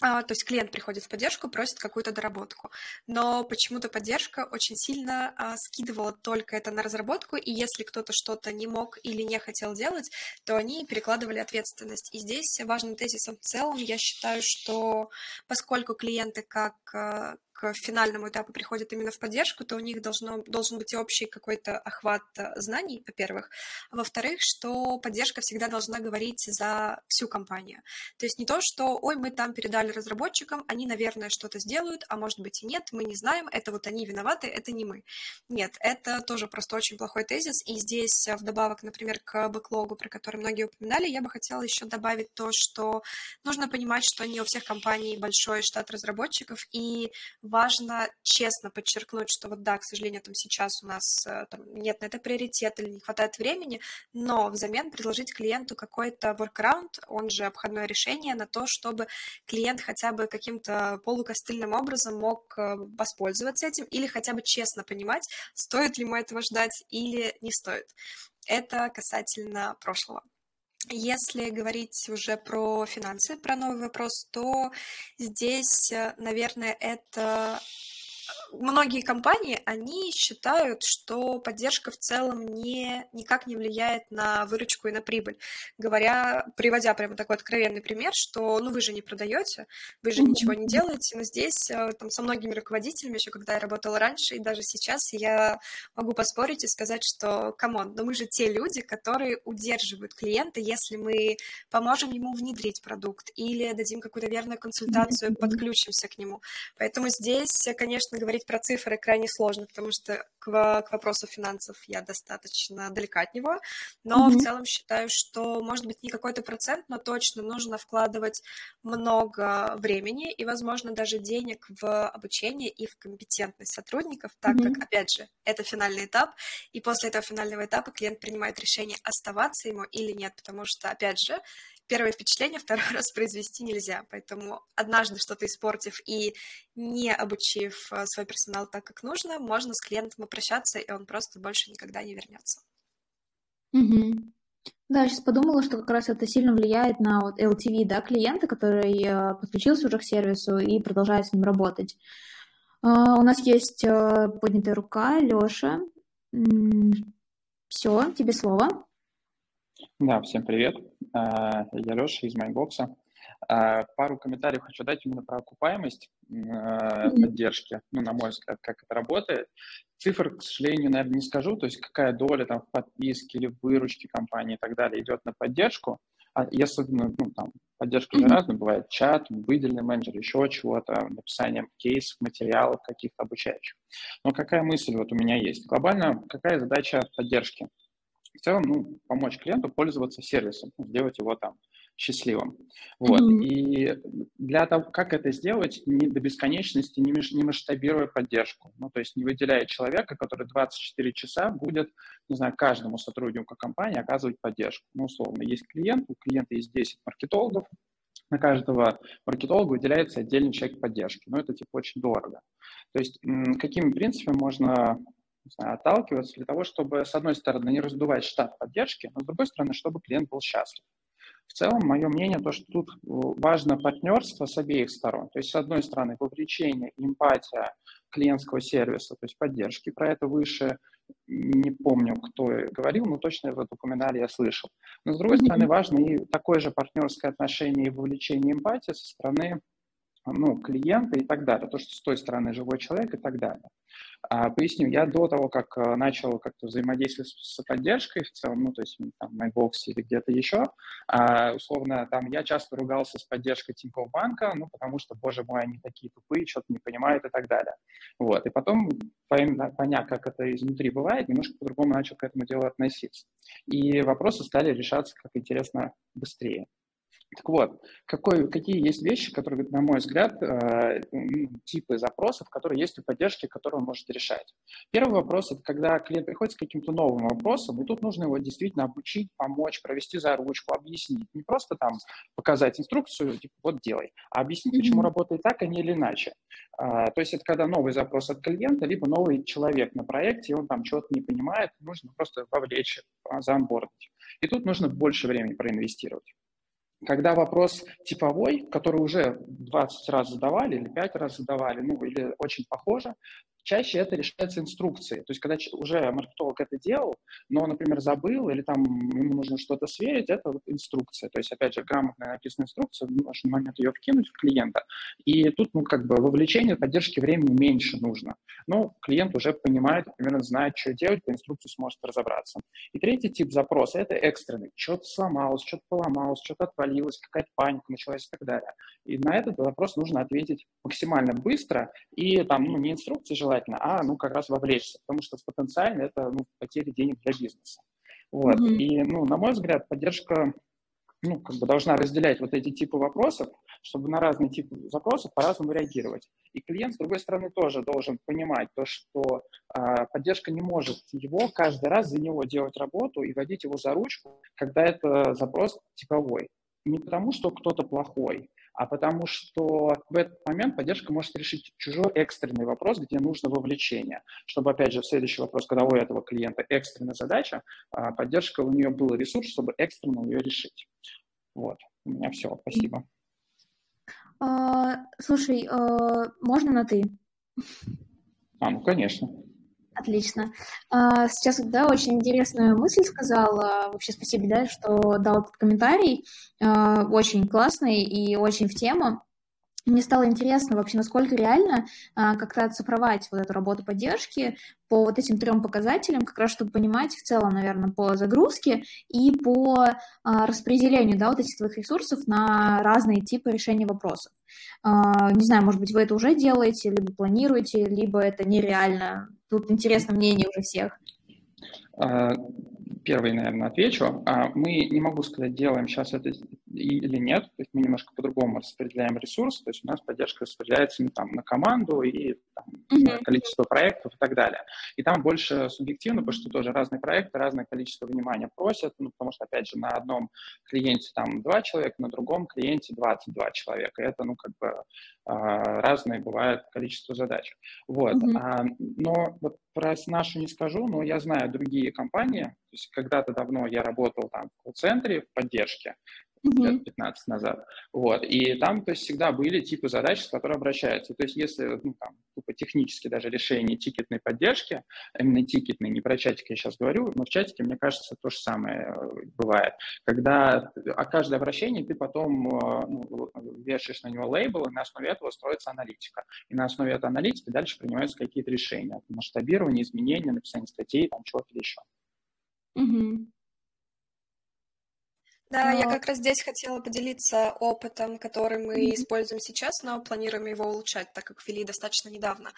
то есть клиент приходит в поддержку, просит какую-то доработку, но почему-то поддержка очень сильно а, скидывала только это на разработку, и если кто-то что-то не мог или не хотел делать, то они перекладывали ответственность. И здесь важным тезисом в целом я считаю, что поскольку клиенты как а, к финальному этапу приходят именно в поддержку, то у них должно, должен быть общий какой-то охват э, знаний, во-первых. А во-вторых, что поддержка всегда должна говорить за всю компанию. То есть не то, что, ой, мы там передали разработчикам, они, наверное, что-то сделают, а может быть и нет, мы не знаем, это вот они виноваты, это не мы. Нет, это тоже просто очень плохой тезис, и здесь э, вдобавок, например, к бэклогу, про который многие упоминали, я бы хотела еще добавить то, что нужно понимать, что не у всех компаний большой штат разработчиков, и важно честно подчеркнуть, что вот да, к сожалению, там сейчас у нас э, там, нет на это приоритета или не хватает времени, но взамен предложить клиенту какой-то workaround, он же обходное решение на то, чтобы клиент хотя бы каким-то полукостыльным образом мог э, воспользоваться этим или хотя бы честно понимать, стоит ли ему этого ждать или не стоит. Это касательно прошлого. Если говорить уже про финансы, про новый вопрос, то здесь, э, наверное, это многие компании, они считают, что поддержка в целом не, никак не влияет на выручку и на прибыль. Говоря, приводя прямо такой откровенный пример, что ну вы же не продаете, вы же ничего не делаете, но здесь э, там, со многими руководителями, еще когда я работала раньше, и даже сейчас я могу поспорить и сказать, что, come on, но мы же те люди, которые удерживают клиента, если мы поможем ему внедрить продукт или дадим какую-то верную консультацию, подключимся к нему. Поэтому здесь, конечно, говорить про цифры крайне сложно, потому что к, к вопросу финансов я достаточно далека от него, но mm-hmm. в целом считаю, что может быть не какой-то процент, но точно нужно вкладывать много времени и, возможно, даже денег в обучение и в компетентность сотрудников, так mm-hmm. как, опять же, это финальный этап, и после этого финального этапа клиент принимает решение оставаться ему или нет, потому что, опять же, первое впечатление второй *laughs* раз произвести нельзя. Поэтому однажды что-то испортив и не обучив э, свой персонал так, как нужно, можно с клиентом обращаться, и он просто больше никогда не вернется. Угу. Да, сейчас подумала, что как раз это сильно влияет на вот LTV, да, клиента, который э, подключился уже к сервису и продолжает с ним работать. А, у нас есть поднятая рука, Лёша. Все, тебе слово. Да, всем привет. А, я Леша из Mindbox а. А, пару комментариев хочу дать именно про окупаемость а, поддержки, ну, на мой взгляд, как это работает. Цифр, к сожалению, наверное, не скажу, то есть какая доля там в подписке или в выручке компании и так далее идет на поддержку. А если, ну, там, поддержка же разная, бывает чат, выделенный менеджер, еще чего-то, написание кейсов, материалов каких-то обучающих. Но какая мысль вот у меня есть? Глобально, какая задача поддержки? В целом, ну, помочь клиенту пользоваться сервисом, ну, сделать его там счастливым. Вот. Mm-hmm. И для того, как это сделать, не до бесконечности, не, меж, не масштабируя поддержку. Ну, то есть не выделяя человека, который 24 часа будет, не знаю, каждому сотруднику компании оказывать поддержку. Ну, условно, есть клиент, у клиента есть 10 маркетологов, на каждого маркетолога выделяется отдельный человек поддержки. Но это типа очень дорого. То есть какими принципами можно знаю, отталкиваться для того, чтобы, с одной стороны, не раздувать штат поддержки, но с другой стороны, чтобы клиент был счастлив. В целом, мое мнение, то, что тут важно партнерство с обеих сторон. То есть, с одной стороны, вовлечение, эмпатия клиентского сервиса, то есть поддержки. Про это выше не помню, кто говорил, но точно это упоминали, я слышал. Но, с другой стороны, важно и такое же партнерское отношение и вовлечение эмпатии со стороны ну, клиента и так далее, то, что с той стороны живой человек и так далее. А, поясню, я до того, как э, начал как-то взаимодействовать с поддержкой в целом, ну, то есть там на Xbox или где-то еще, а, условно, там я часто ругался с поддержкой Тинькофф банка, ну, потому что, боже мой, они такие тупые, что-то не понимают и так далее. Вот, и потом, поняв, как это изнутри бывает, немножко по-другому начал к этому делу относиться. И вопросы стали решаться, как интересно, быстрее. Так вот, какой, какие есть вещи, которые, на мой взгляд, э, типы запросов, которые есть у поддержки, которые он может решать. Первый вопрос – это когда клиент приходит с каким-то новым вопросом, и тут нужно его действительно обучить, помочь, провести за ручку, объяснить. Не просто там показать инструкцию, типа, вот делай, а объяснить, mm-hmm. почему работает так, а не или иначе. А, то есть это когда новый запрос от клиента, либо новый человек на проекте, и он там чего-то не понимает, нужно просто вовлечь, а, заонбордить. И тут нужно больше времени проинвестировать. Когда вопрос типовой, который уже 20 раз задавали или 5 раз задавали, ну или очень похоже, чаще это решается инструкцией. То есть, когда уже маркетолог это делал, но, например, забыл или там ему нужно что-то сверить, это вот инструкция. То есть, опять же, грамотно написанная инструкция, в нужный момент ее вкинуть в клиента. И тут, ну, как бы вовлечение, поддержки времени меньше нужно. Но клиент уже понимает, примерно знает, что делать, по инструкции сможет разобраться. И третий тип запроса – это экстренный. Что-то сломалось, что-то поломалось, что-то отвалилось, какая-то паника началась и так далее. И на этот вопрос нужно ответить максимально быстро. И там, ну, не инструкции желательно, желательно, а ну как раз вовлечься, потому что потенциально это ну, потеря денег для бизнеса. Вот. Mm-hmm. И, ну, на мой взгляд, поддержка ну, как бы должна разделять вот эти типы вопросов, чтобы на разные типы запросов по-разному реагировать. И клиент, с другой стороны, тоже должен понимать то, что э, поддержка не может его каждый раз за него делать работу и водить его за ручку, когда это запрос типовой. Не потому, что кто-то плохой, а потому что в этот момент поддержка может решить чужой экстренный вопрос, где нужно вовлечение. Чтобы, опять же, следующий вопрос, когда у этого клиента экстренная задача, а, поддержка, у нее был ресурс, чтобы экстренно ее решить. Вот, у меня все, спасибо. А, слушай, а, можно на «ты»? А, ну, конечно. Отлично. А, сейчас, да, очень интересную мысль сказала. Вообще спасибо, да, что дал этот комментарий. А, очень классный и очень в тему. Мне стало интересно вообще, насколько реально а, как-то оцифровать вот эту работу поддержки по вот этим трем показателям, как раз чтобы понимать в целом, наверное, по загрузке и по распределению, да, вот этих своих ресурсов на разные типы решения вопросов. Не знаю, может быть, вы это уже делаете, либо планируете, либо это нереально. Тут интересно мнение уже всех. Первый, наверное, отвечу. А, мы, не могу сказать, делаем сейчас это или нет, то есть мы немножко по-другому распределяем ресурсы, то есть у нас поддержка распределяется ну, там, на команду и там, mm-hmm. количество проектов и так далее. И там больше субъективно, потому что тоже разные проекты, разное количество внимания просят, ну, потому что, опять же, на одном клиенте там два человека, на другом клиенте 22 человека. Это, ну, как бы а, разное бывает количество задач. Вот. Mm-hmm. Но вот про нашу не скажу, но я знаю другие компании, есть когда-то давно я работал там в колл-центре в поддержке, лет 15 назад. Вот. И там то есть, всегда были типы задач, с которыми обращаются. То есть если ну, там, тупо технически даже решение тикетной поддержки, именно тикетной, не про чатик я сейчас говорю, но в чатике, мне кажется, то же самое э, бывает. Когда о каждое обращение ты потом э, ну, вешаешь на него лейбл, и на основе этого строится аналитика. И на основе этой аналитики дальше принимаются какие-то решения. Масштабирование, изменения, написание статей, там чего-то еще. Угу. Да, я как раз здесь хотела поделиться опытом, который мы mm-hmm. используем сейчас, но планируем его улучшать, так как ввели достаточно недавно.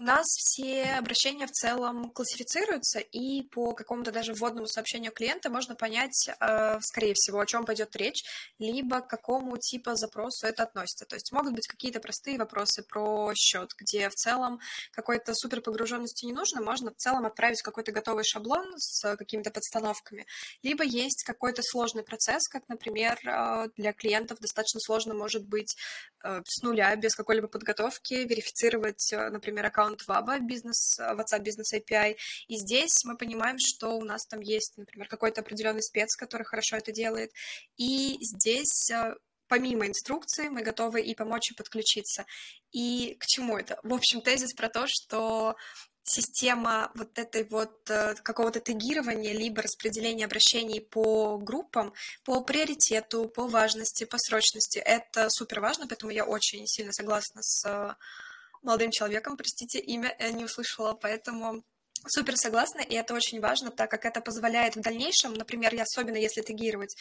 У нас все обращения в целом классифицируются, и по какому-то даже вводному сообщению клиента можно понять, э, скорее всего, о чем пойдет речь, либо к какому типа запросу это относится. То есть могут быть какие-то простые вопросы про счет, где в целом какой-то супер погруженности не нужно, можно в целом отправить какой-то готовый шаблон с какими-то подстановками, либо есть какой-то сложный процесс, процесс, как, например, а, для клиентов достаточно сложно может быть э, с нуля, без какой-либо подготовки, верифицировать, э, например, аккаунт ВАБа, бизнес, WhatsApp Business API. И здесь мы понимаем, что у нас там есть, например, какой-то определенный спец, который хорошо это делает. И здесь э, помимо инструкции мы готовы и помочь, и подключиться. И к чему это? В общем, тезис про то, что система вот этой вот э, какого-то тегирования либо распределения обращений по группам, по приоритету, по важности, по срочности. Это супер важно, поэтому я очень сильно согласна с молодым человеком, простите, имя я не услышала, поэтому Супер согласна, и это очень важно, так как это позволяет в дальнейшем, например, я особенно если тегировать,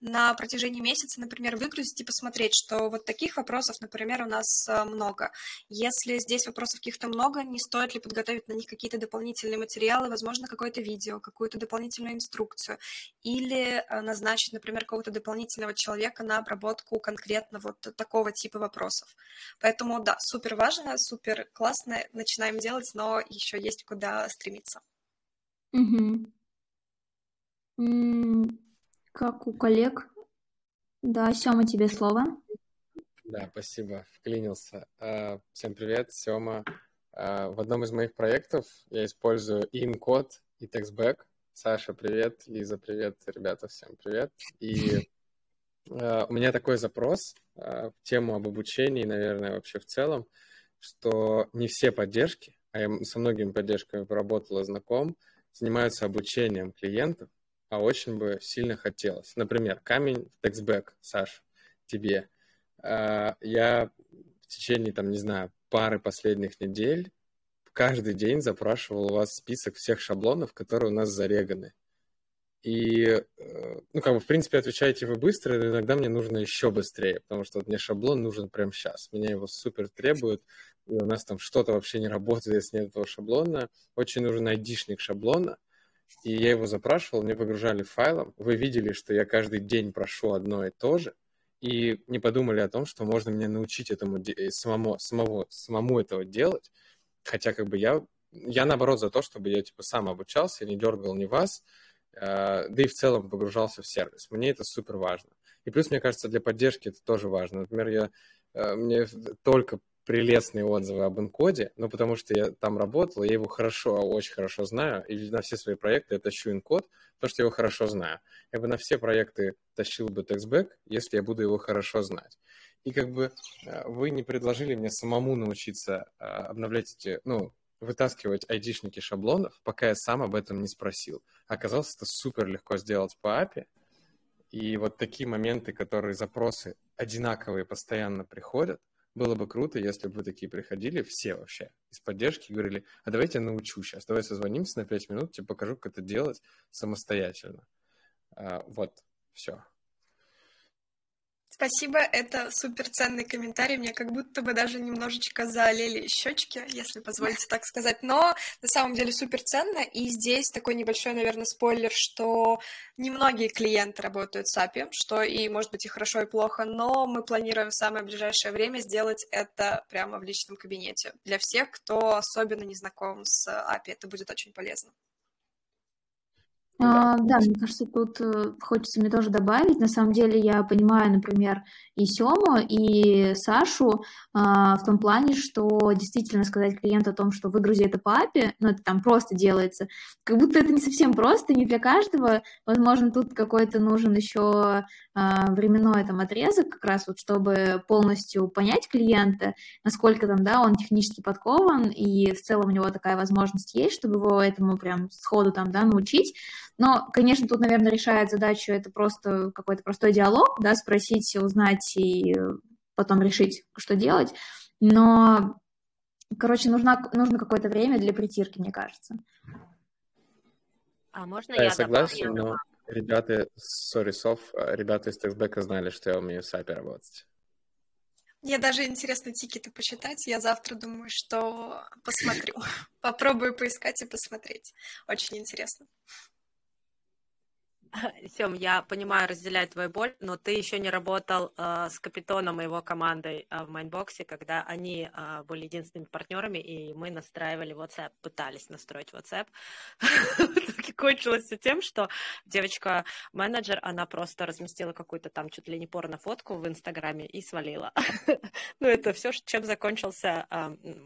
на протяжении месяца, например, выгрузить и посмотреть, что вот таких вопросов, например, у нас э, много. Если здесь вопросов каких-то много, не стоит ли подготовить на них какие-то дополнительные материалы, возможно, какое-то видео, какую-то дополнительную инструкцию, или э, назначить, например, какого-то дополнительного человека на обработку конкретно вот такого типа вопросов. Поэтому, да, супер важно, супер классно, начинаем делать, но еще есть куда стремиться. Угу. Как у коллег. Да, Сёма, тебе слово. Да, спасибо, вклинился. А, всем привет, Сёма. А, в одном из моих проектов я использую и InCode, и TextBack. Саша, привет. Лиза, привет. Ребята, всем привет. И а, у меня такой запрос в тему об обучении, наверное, вообще в целом, что не все поддержки а я со многими поддержками поработал и знаком, занимаются обучением клиентов, а очень бы сильно хотелось. Например, камень в TextBack, Саш, тебе. А, я в течение, там, не знаю, пары последних недель каждый день запрашивал у вас список всех шаблонов, которые у нас зареганы. И, э, ну, как бы, в принципе, отвечаете вы быстро, но иногда мне нужно еще быстрее, потому что вот мне шаблон нужен прямо сейчас. Меня его супер требуют, и у нас там что-то вообще не работает, если нет этого шаблона. Очень нужен айдишник шаблона, и я его запрашивал, мне погружали файлом. Вы видели, что я каждый день прошу одно и то же, и не подумали о том, что можно меня научить этому э, самому, самому, самому этого делать. Хотя как бы я, я наоборот за то, чтобы я типа сам обучался, не дергал ни вас, да и в целом погружался в сервис. Мне это супер важно. И плюс, мне кажется, для поддержки это тоже важно. Например, я, а, мне только прелестные отзывы об инкоде, ну, потому что я там работал, я его хорошо, очень хорошо знаю, и на все свои проекты я тащу инкод, потому что я его хорошо знаю. Я бы на все проекты тащил бы текстбэк, если я буду его хорошо знать. И как бы а, вы не предложили мне самому научиться обновлять эти, ну, вытаскивать айдишники шаблонов, пока я сам об этом не спросил. Оказалось, это супер легко сделать по API. И вот такие моменты, которые запросы одинаковые постоянно приходят, было бы круто, если бы вы такие приходили, все вообще, из поддержки, говорили, а давайте я научу сейчас, давай созвонимся на 5 минут, тебе покажу, как это делать самостоятельно. А, вот, все. Спасибо, это суперценный комментарий. Мне как будто бы даже немножечко залили щечки, если позволите так сказать. Но на самом деле суперценно. И здесь такой небольшой, наверное, спойлер, что немногие клиенты работают с API, что и может быть и хорошо, и плохо, но мы планируем в самое ближайшее время сделать это прямо в личном кабинете. Для всех, кто особенно не знаком с API, это будет очень полезно. А, да, мне кажется, тут э, хочется мне тоже добавить. На самом деле я понимаю, например, и Сему, и Сашу а, в том плане, что действительно сказать клиенту о том, что выгрузи это по API, ну это там просто делается, как будто это не совсем просто, не для каждого. Возможно, тут какой-то нужен еще а, временной там отрезок, как раз вот чтобы полностью понять клиента, насколько там, да, он технически подкован, и в целом у него такая возможность есть, чтобы его этому прям сходу там, да, научить. Но, конечно, тут, наверное, решает задачу это просто какой-то простой диалог, да, спросить, узнать и потом решить, что делать. Но, короче, нужно, нужно какое-то время для притирки, мне кажется. А можно я, я согласен, добавлю? но ребята, sorry, Соф, ребята из Текстбека знали, что я умею с API работать. Мне даже интересно тикеты почитать. Я завтра думаю, что посмотрю. *laughs* Попробую поискать и посмотреть. Очень интересно. *laughs* Сем, я понимаю, разделяю твою боль, но ты еще не работал э, с Капитоном и его командой э, в Mindbox е, когда они э, были единственными партнерами, и мы настраивали WhatsApp, пытались настроить WhatsApp. *laughs* И кончилось все тем, что девочка-менеджер, она просто разместила какую-то там чуть ли не порно-фотку в Инстаграме и свалила. *laughs* Ну, это все, чем закончился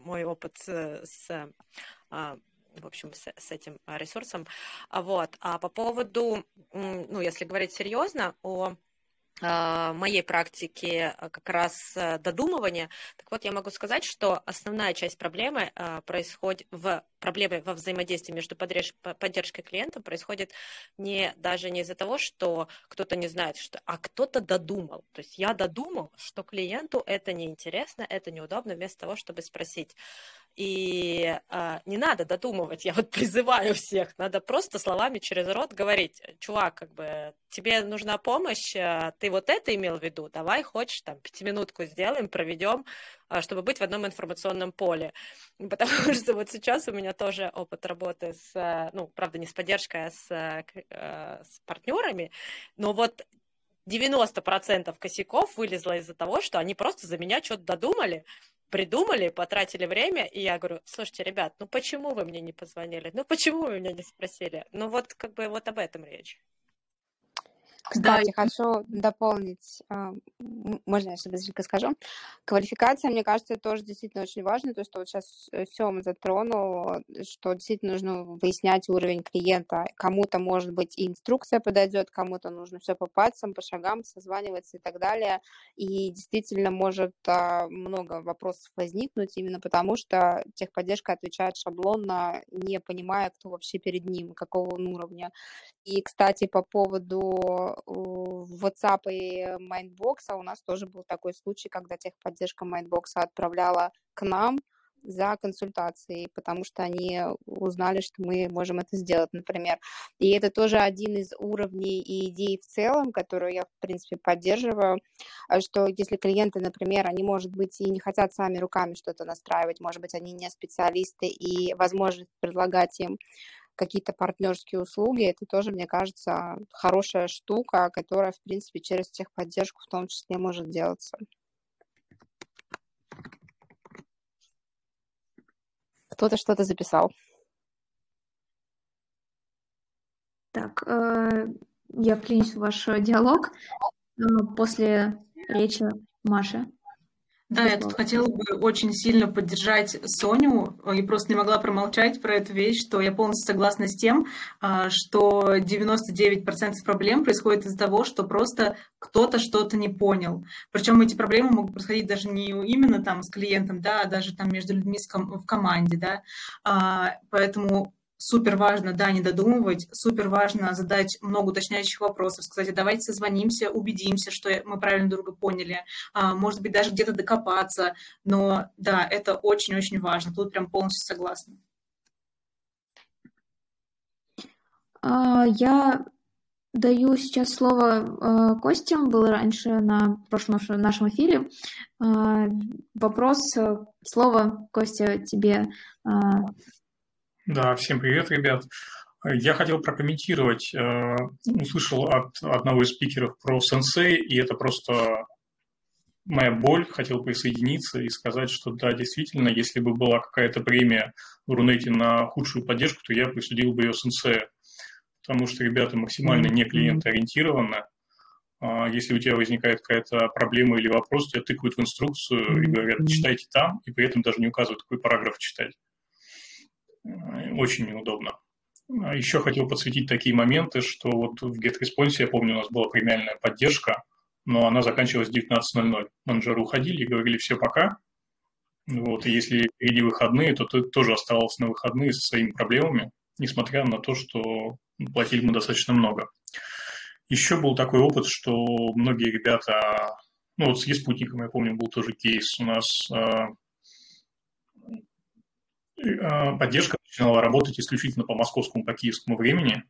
мой опыт с в общем, с, с этим а, ресурсом. А вот. А по поводу, ну, если говорить серьезно о а, моей практике как раз э, додумывания, так вот я могу сказать, что основная часть проблемы происходит в проблеме во взаимодействии между поддержкой клиента происходит не даже не из-за того, что кто-то не знает, что, а кто-то додумал. То есть я додумал, что клиенту это неинтересно, это неудобно, вместо того, чтобы спросить, И э, не надо додумывать, я вот *laughs* призываю всех, надо просто словами через рот говорить, чувак, как бы тебе нужна помощь, э, ты вот это имел в виду, давай хочешь там пятиминутку сделаем, проведем, э, чтобы быть в одном информационном поле. *laughs* Потому что вот сейчас у меня тоже опыт работы с, э, ну, правда, не с поддержкой, а с, с партнерами, но вот 90% косяков вылезло из-за того, что они просто за меня что-то додумали, придумали, потратили время, и я говорю, слушайте, ребят, ну почему вы мне не позвонили? Ну почему вы меня не спросили? Ну вот как бы вот об этом речь. Кстати, да. хочу дополнить, а, можно я сейчас быстренько скажу. Квалификация, мне кажется, тоже действительно очень важна. То, что вот сейчас Сема затронул, что действительно нужно выяснять уровень клиента. Кому-то, может быть, и инструкция подойдет, кому-то нужно все по пальцам, по шагам созваниваться и так далее. И действительно может а, много вопросов возникнуть именно потому, что техподдержка отвечает шаблонно, не понимая, кто вообще перед ним, какого он уровня. И, кстати, по поводу WhatsApp и Mindbox у нас тоже был такой случай, когда техподдержка Mindbox отправляла к нам за консультацией, потому что они узнали, что мы можем это сделать, например. И это тоже один из уровней и идей в целом, которую я, в принципе, поддерживаю, а что если клиенты, например, они, может быть, и не хотят сами руками что-то настраивать, может быть, они не специалисты, и возможность предлагать им какие-то партнерские услуги, это тоже, мне кажется, хорошая штука, которая, в принципе, через техподдержку в том числе может делаться. Кто-то что-то записал. Так, э, я вклинюсь ваш диалог э, после речи Маши. Да, я тут хотела бы очень сильно поддержать Соню и просто не могла промолчать про эту вещь, что я полностью согласна с тем, а, что 99% проблем происходит из-за того, что просто кто-то что-то не понял. Причем эти проблемы могут происходить даже не именно там с клиентом, да, а даже там между людьми в команде, да. А, поэтому супер важно, да, не додумывать, супер важно задать много уточняющих вопросов, сказать, а давайте созвонимся, убедимся, что мы правильно друга поняли, а, может быть, даже где-то докопаться, но да, это очень-очень важно, тут прям полностью согласна. А, я даю сейчас слово Косте, он был раньше на прошлом нашем эфире. Вопрос, слово, Костя, тебе да, всем привет, ребят. Я хотел прокомментировать, э, услышал от одного из спикеров про сенсей, и это просто моя боль, хотел присоединиться и сказать, что да, действительно, если бы была какая-то премия в Рунете на худшую поддержку, то я присудил бы ее сенсея, потому что ребята максимально не клиентоориентированы. А если у тебя возникает какая-то проблема или вопрос, тебя тыкают в инструкцию и говорят, читайте там, и при этом даже не указывают, какой параграф читать очень неудобно. А Еще хотел подсветить такие моменты, что вот в GetResponse, я помню, у нас была премиальная поддержка, но она заканчивалась в 19.00. Менеджеры уходили и говорили «все, пока». Вот, и если впереди выходные, то ты тоже оставался на выходные со своими проблемами, несмотря на то, что платили мы достаточно много. Еще был такой опыт, что многие ребята, ну вот с еспутником, я помню, был тоже кейс, у нас а, поддержка начинала работать исключительно по московскому, по киевскому времени.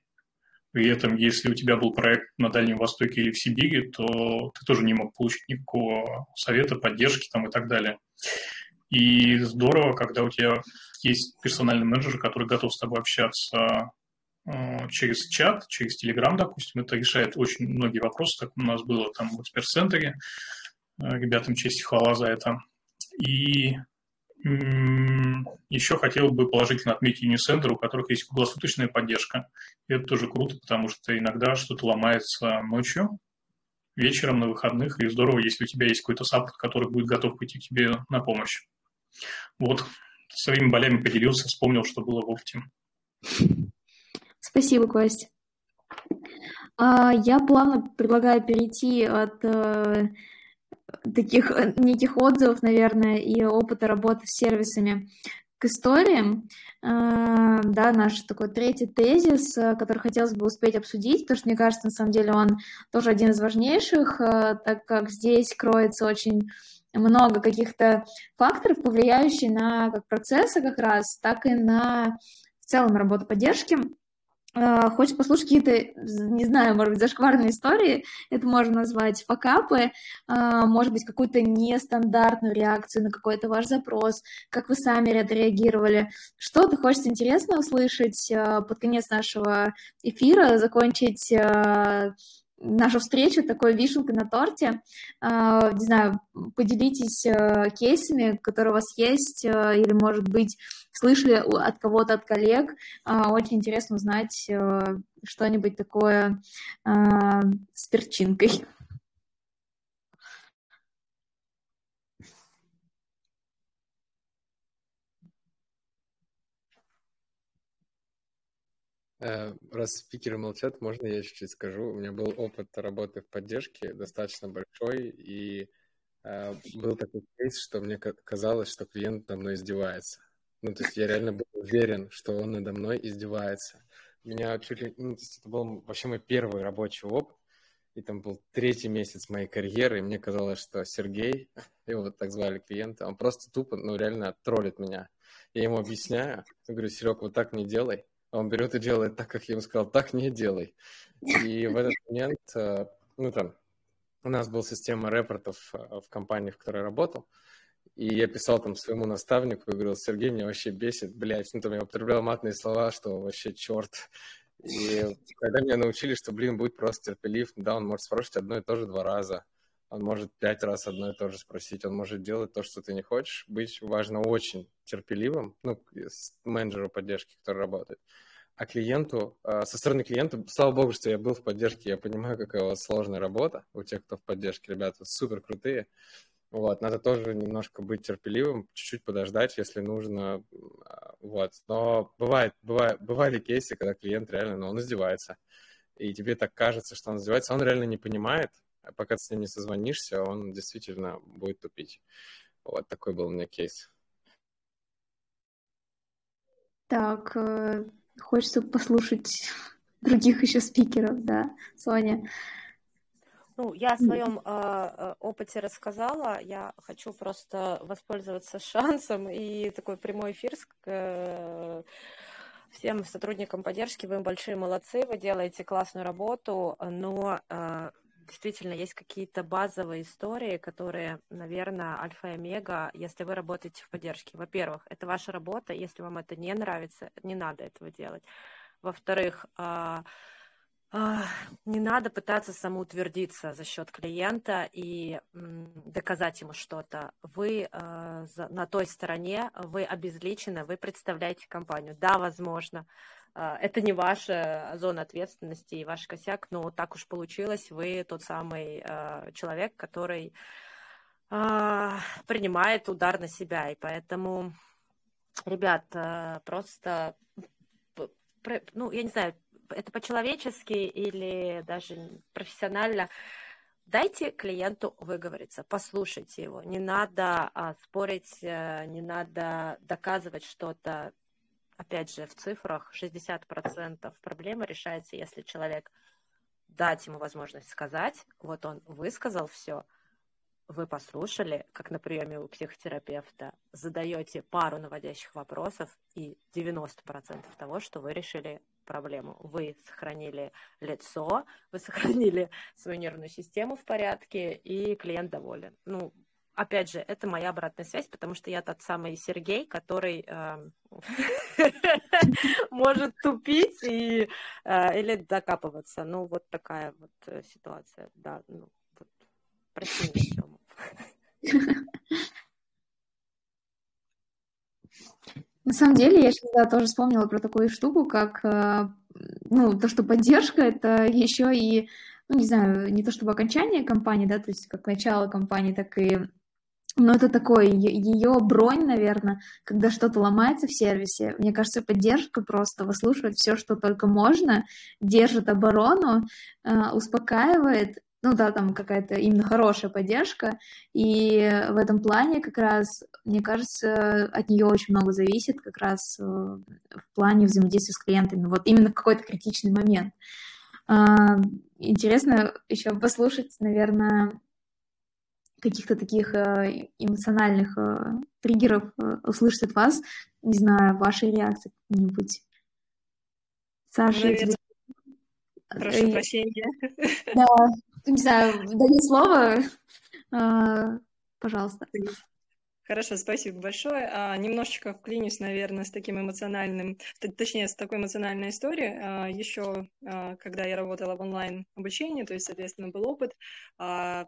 При этом, если у тебя был проект на Дальнем Востоке или в Сибири, то ты тоже не мог получить никакого совета, поддержки там и так далее. И здорово, когда у тебя есть персональный менеджер, который готов с тобой общаться а, через чат, через Телеграм, допустим. Это решает очень многие вопросы, как у нас было там в эксперт-центре. А, ребятам честь и хвала за это. И еще хотел бы положительно отметить Unicenter, у которых есть круглосуточная поддержка. И это тоже круто, потому что иногда что-то ломается ночью, вечером, на выходных, и здорово, если у тебя есть какой-то саппорт, который будет готов пойти тебе на помощь. Вот, своими болями поделился, вспомнил, что было в опыте. Спасибо, Кость. А, я плавно предлагаю перейти от э, таких э, неких отзывов, наверное, и опыта работы с сервисами к историям. А, да, наш такой третий тезис, который хотелось бы успеть обсудить, потому что, мне кажется, на самом деле он тоже один из важнейших, так как здесь кроется очень много каких-то факторов, повлияющих на как процессы как раз, так и на в целом работу поддержки. А, хочешь послушать какие-то, не знаю, может быть, зашкварные истории, это можно назвать факапы, а, может быть, какую-то нестандартную реакцию на какой-то ваш запрос, как вы сами отреагировали. Что-то хочется интересно услышать а, под конец нашего эфира, закончить нашу встречу такой вишенкой на торте. Uh, не знаю, поделитесь uh, кейсами, которые у вас есть, uh, или, может быть, слышали от кого-то, от коллег. Очень интересно узнать что-нибудь такое с перчинкой. Э, раз спикеры молчат, можно я чуть-чуть скажу? У меня был опыт работы в поддержке достаточно большой, и э, был такой кейс, что мне казалось, что клиент надо мной издевается. Ну, то есть я реально был уверен, что он надо мной издевается. Меня чуть ли, ну, то есть это был вообще мой первый рабочий опыт, и там был третий месяц моей карьеры, и мне казалось, что Сергей, *laughs* его вот так звали клиента, он просто тупо, ну, реально троллит меня. Я ему объясняю, я говорю, Серег, вот так не делай, он берет и делает так, как я ему сказал, так не делай. И в этот *laughs* момент, э, ну там, у нас была система репортов э, в компании, в которой я работал, и я писал там своему наставнику и говорил, Сергей меня вообще бесит, блядь, ну там я употреблял матные слова, что вообще черт. И когда меня научили, что, блин, будет просто терпелив, да, он может спрашивать одно и то же два раза, он может пять раз одно и то же спросить, он может делать то, что ты не хочешь. Быть важно очень терпеливым, ну, менеджеру поддержки, который работает. А клиенту, а, со стороны клиента, слава богу, что я был в поддержке, я понимаю, какая у вас сложная работа у тех, кто в поддержке, ребята, супер крутые. Вот, надо тоже немножко быть терпеливым, чуть-чуть подождать, если нужно. А, вот. Но бывает, бывает, бывали кейсы, когда клиент реально, ну, он издевается. И тебе так кажется, что он издевается, он реально не понимает, а пока ты с ним не созвонишься, он действительно будет тупить. Вот такой был у меня кейс. Так, э, хочется послушать *laughs* других еще спикеров, да, Соня. Ну, я о своем э, опыте рассказала. Я хочу просто воспользоваться *laughs* шансом и такой прямой эфир с э, всем сотрудникам поддержки. Вы большие молодцы, вы делаете классную работу, но э, действительно есть какие-то базовые истории, которые, наверное, альфа и омега, если вы работаете в поддержке. Во-первых, это ваша работа, если вам это не нравится, не надо этого делать. Во-вторых, а, а, не надо пытаться самоутвердиться за счет клиента и доказать ему что-то. Вы а, на той стороне, вы обезличены, вы представляете компанию. Да, возможно, это не ваша зона ответственности и ваш косяк, но так уж получилось, вы тот самый а, человек, который а, принимает удар на себя, и поэтому, ребят, просто, ну, я не знаю, это по-человечески или даже профессионально, дайте клиенту выговориться, послушайте его. Не надо а, спорить, э, не надо доказывать что-то опять же, в цифрах 60% проблемы решается, если человек дать ему возможность сказать, вот он высказал все, вы послушали, как на приеме у психотерапевта, задаете пару наводящих вопросов, и 90% того, что вы решили проблему. Вы сохранили лицо, вы сохранили свою нервную систему в порядке, и клиент доволен. Ну, опять же, это моя обратная связь, потому что я тот самый Сергей, который эм, *laughs* может тупить и, э, или докапываться. Ну, вот такая вот э, ситуация. Да, ну, вот. Прости меня, *laughs* На самом деле, я сейчас да, тоже вспомнила про такую штуку, как э, ну, то, что поддержка это еще и, ну, не знаю, не то чтобы окончание кампании, да, то есть как начало кампании, так и но это такой ее бронь, наверное, когда что-то ломается в сервисе. Мне кажется, поддержка просто выслушивает все, что только можно, держит оборону, э, успокаивает ну да, там какая-то именно хорошая поддержка, и в этом плане как раз, мне кажется, от нее очень много зависит как раз э, в плане взаимодействия с клиентами, вот именно в какой-то критичный момент. А, интересно еще послушать, наверное, каких-то таких э, эмоциональных э, триггеров услышать от вас, не знаю, вашей реакции какие-нибудь. Саша, Наверное. тебе... Прошу прощения. *laughs* Да, не знаю, даю слово. А, пожалуйста. Хорошо, спасибо большое. А, немножечко вклинюсь, наверное, с таким эмоциональным, точнее, с такой эмоциональной историей. А, еще, а, когда я работала в онлайн-обучении, то есть, соответственно, был опыт а,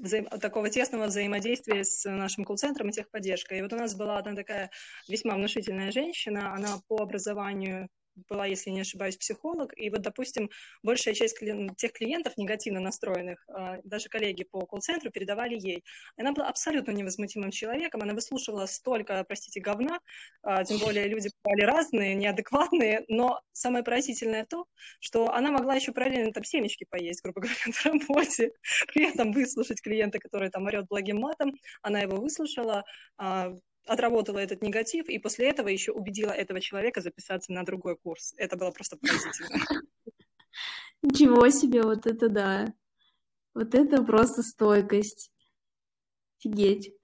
взаим... такого тесного взаимодействия с нашим колл-центром и техподдержкой. И вот у нас была одна такая весьма внушительная женщина, она по образованию была, если не ошибаюсь, психолог, и вот, допустим, большая часть клиент, тех клиентов негативно настроенных, а, даже коллеги по колл-центру передавали ей. Она была абсолютно невозмутимым человеком, она выслушивала столько, простите, говна, а, тем более люди бывали разные, неадекватные, но самое поразительное то, что она могла еще параллельно там семечки поесть, грубо *laughs* говоря, на работе, при этом выслушать клиента, который там орет благим матом, она его выслушала, а, отработала этот негатив, и после этого еще убедила этого человека записаться на другой курс. Это было просто поразительно. Ничего себе, вот это да. Вот это просто стойкость. Офигеть.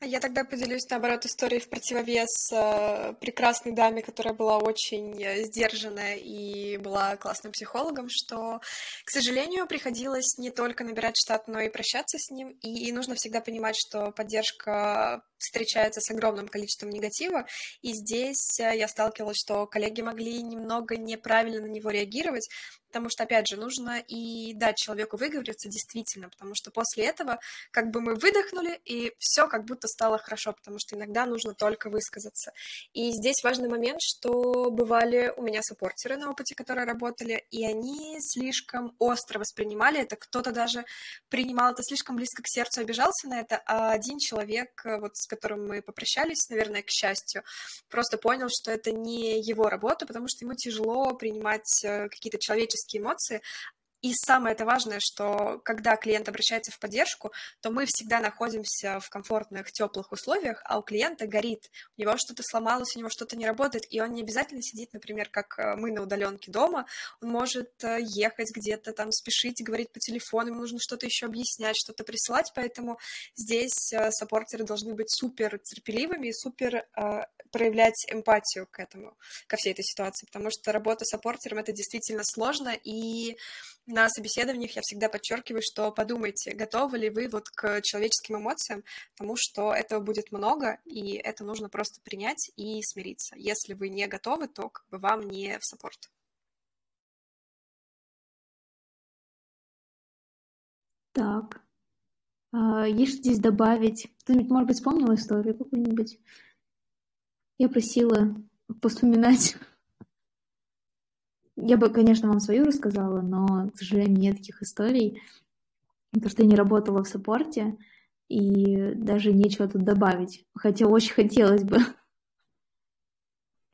Я тогда поделюсь, наоборот, историей в противовес э, прекрасной даме, которая была очень э, сдержанная и была классным психологом, что, к сожалению, приходилось не только набирать штат, но и прощаться с ним. И, и нужно всегда понимать, что поддержка встречается с огромным количеством негатива. И здесь э, я сталкивалась, что коллеги могли немного неправильно на него реагировать, потому что, опять же, нужно и дать человеку выговориться действительно, потому что после этого как бы мы выдохнули, и все как будто стало хорошо, потому что иногда нужно только высказаться. И здесь важный момент, что бывали у меня саппортеры на опыте, которые работали, и они слишком остро воспринимали это, кто-то даже принимал это слишком близко к сердцу, обижался на это, а один человек, вот с которым мы попрощались, наверное, к счастью, просто понял, что это не его работа, потому что ему тяжело принимать э, какие-то человеческие человеческие эмоции, и самое это важное, что когда клиент обращается в поддержку, то мы всегда находимся в комфортных, теплых условиях, а у клиента горит, у него что-то сломалось, у него что-то не работает, и он не обязательно сидит, например, как э, мы на удаленке дома, он может э, ехать где-то там, спешить, говорить по телефону, ему нужно что-то еще объяснять, что-то присылать, поэтому здесь э, саппортеры должны быть супер терпеливыми и супер проявлять эмпатию к этому, ко всей этой ситуации, потому что работа саппортером это действительно сложно, и на собеседованиях я всегда подчеркиваю, что подумайте, готовы ли вы вот к человеческим эмоциям, потому что этого будет много, и это нужно просто принять и смириться. Если вы не готовы, то как бы вам не в саппорт. Так, а, есть здесь добавить? Кто-нибудь, может быть, вспомнил историю какую-нибудь? Я просила вспоминать. Я бы, конечно, вам свою рассказала, но, к сожалению, нет таких историй, потому что я не работала в саппорте, и даже нечего тут добавить, хотя очень хотелось бы.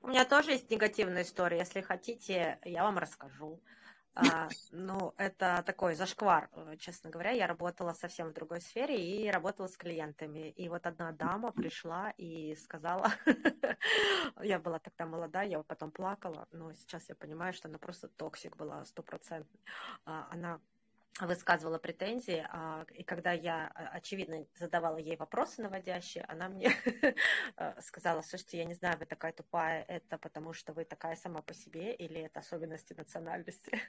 У меня тоже есть негативная история. Если хотите, я вам расскажу. А, ну, это такой зашквар, э, честно говоря. Я работала совсем в другой сфере и работала с клиентами. И вот одна дама пришла и сказала, *laughs* я была тогда молода, я потом плакала, но сейчас я понимаю, что она просто токсик была стопроцентный. А, она высказывала претензии, а, и когда я, а, очевидно, задавала ей вопросы наводящие, она мне *laughs* э, сказала, слушайте, я не знаю, вы такая тупая, это потому что вы такая сама по себе, или это особенности национальности?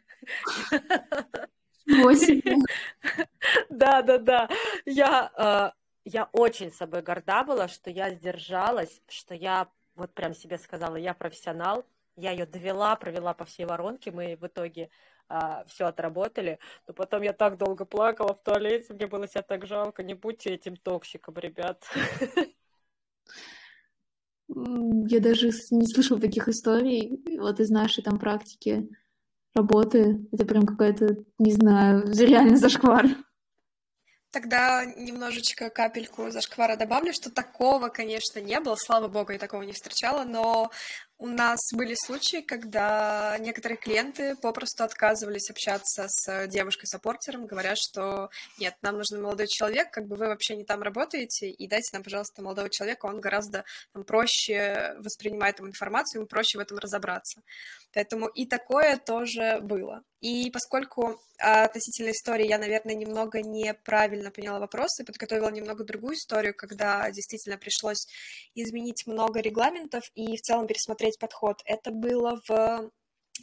Да, да, да. Я, э, я очень собой горда была, что я сдержалась, что я вот прям себе сказала, я профессионал, я ее довела, провела по всей воронке, мы в итоге а, все отработали, но потом я так долго плакала в туалете, мне было себя так жалко, не будьте этим токсиком, ребят. Я даже не слышала таких историй, вот из нашей там практики работы. Это прям какая-то, не знаю, реально зашквар. Тогда немножечко капельку зашквара добавлю, что такого, конечно, не было, слава богу, я такого не встречала, но У нас были случаи, когда некоторые клиенты попросту отказывались общаться с девушкой-саппортером, говоря, что нет, нам нужен молодой человек, как бы вы вообще не там работаете, и дайте нам, пожалуйста, молодого человека, он гораздо там, проще воспринимает эту информацию, ему проще в этом разобраться. Поэтому и такое тоже было. И поскольку относительно истории я, наверное, немного неправильно поняла вопросы, подготовила немного другую историю, когда действительно пришлось изменить много регламентов и в целом пересмотреть подход. Это было в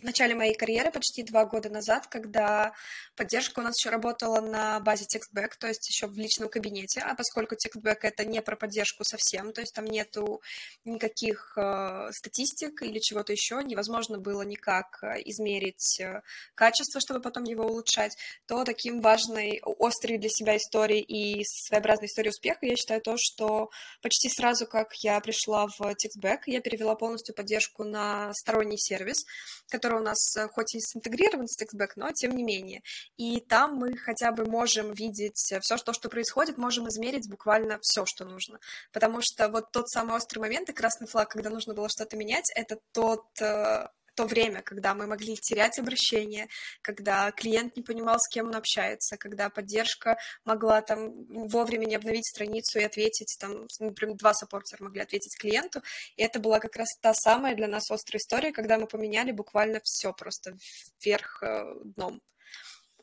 в начале моей карьеры, почти два года назад, когда поддержка у нас еще работала на базе TextBack, то есть еще в личном кабинете, а поскольку TextBack это не про поддержку совсем, то есть там нету никаких э, статистик или чего-то еще, невозможно было никак э, измерить э, качество, чтобы потом его улучшать, то таким важной, острой для себя историей и своеобразной историей успеха я считаю то, что почти сразу, как я пришла в TextBack, я перевела полностью поддержку на сторонний сервис, который у нас э, хоть и синтегрирован с TextBack, но тем не менее. И там мы хотя бы можем видеть все, что, что происходит, можем измерить буквально все, что нужно. Потому что вот тот самый острый момент и красный флаг, когда нужно было что-то менять, это тот э, то время, когда мы могли терять обращение, когда клиент не понимал, с кем он общается, когда поддержка могла там вовремя не обновить страницу и ответить, там, например, два саппортера могли ответить клиенту, и это была как раз та самая для нас острая история, когда мы поменяли буквально все просто вверх э, дном.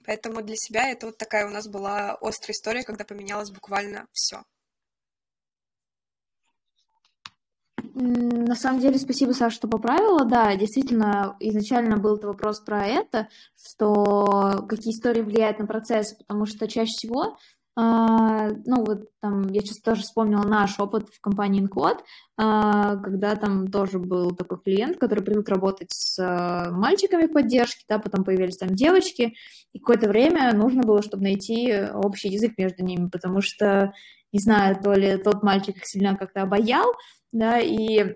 Поэтому для себя это вот такая у нас была острая история, когда поменялось буквально все. На самом деле, спасибо, Саша, что поправила. Да, действительно, изначально был вопрос про это, что какие истории влияют на процессы, потому что чаще всего Uh, ну, вот там, я сейчас тоже вспомнила наш опыт в компании Encode, uh, когда там тоже был такой клиент, который привык работать с uh, мальчиками в поддержке, да, потом появились там девочки, и какое-то время нужно было, чтобы найти общий язык между ними, потому что, не знаю, то ли тот мальчик сильно как-то обаял, да, и э,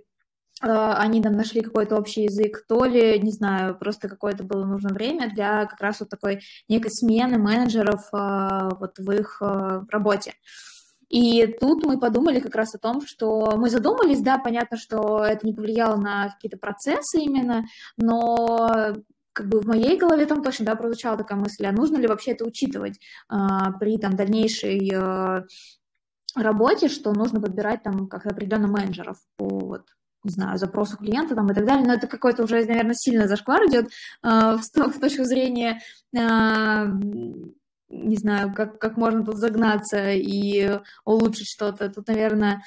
они там нашли какой-то общий язык, то ли, не знаю, просто какое-то было нужно время для как раз вот такой некой смены менеджеров э, вот в их э, работе. И тут мы подумали как раз о том, что мы задумались, да, понятно, что это не повлияло на какие-то процессы именно, но как бы в моей голове там точно, да, прозвучала такая мысль, а нужно ли вообще это учитывать а, при там дальнейшей а, работе, что нужно подбирать там как определенно менеджеров по вот не знаю, запросу клиента там и так далее, но это какой-то уже, наверное, сильно зашквар идет э, с, с точки зрения, э, не знаю, как, как можно тут загнаться и улучшить что-то. Тут, наверное,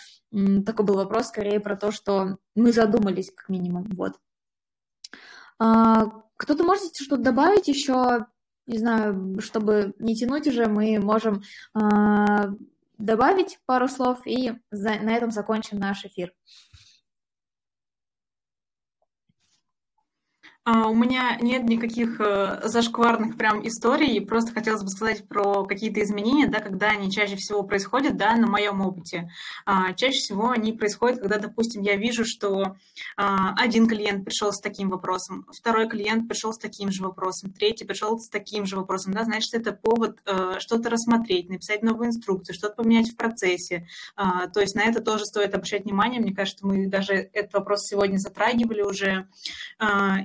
такой был вопрос скорее про то, что мы задумались как минимум, вот. А, кто-то может что-то добавить еще, не знаю, чтобы не тянуть уже, мы можем а, добавить пару слов, и на этом закончим наш эфир. А, у меня нет никаких э, зашкварных прям историй, просто хотелось бы сказать про какие-то изменения, да, когда они чаще всего происходят, да, на моем опыте. А, чаще всего они происходят, когда, допустим, я вижу, что а, один клиент пришел с таким вопросом, второй клиент пришел с таким же вопросом, третий пришел с таким же вопросом, да, значит, это повод э, что-то рассмотреть, написать новую инструкцию, что-то поменять в процессе. То есть на это тоже стоит обращать внимание. Мне кажется, мы даже этот вопрос сегодня затрагивали уже.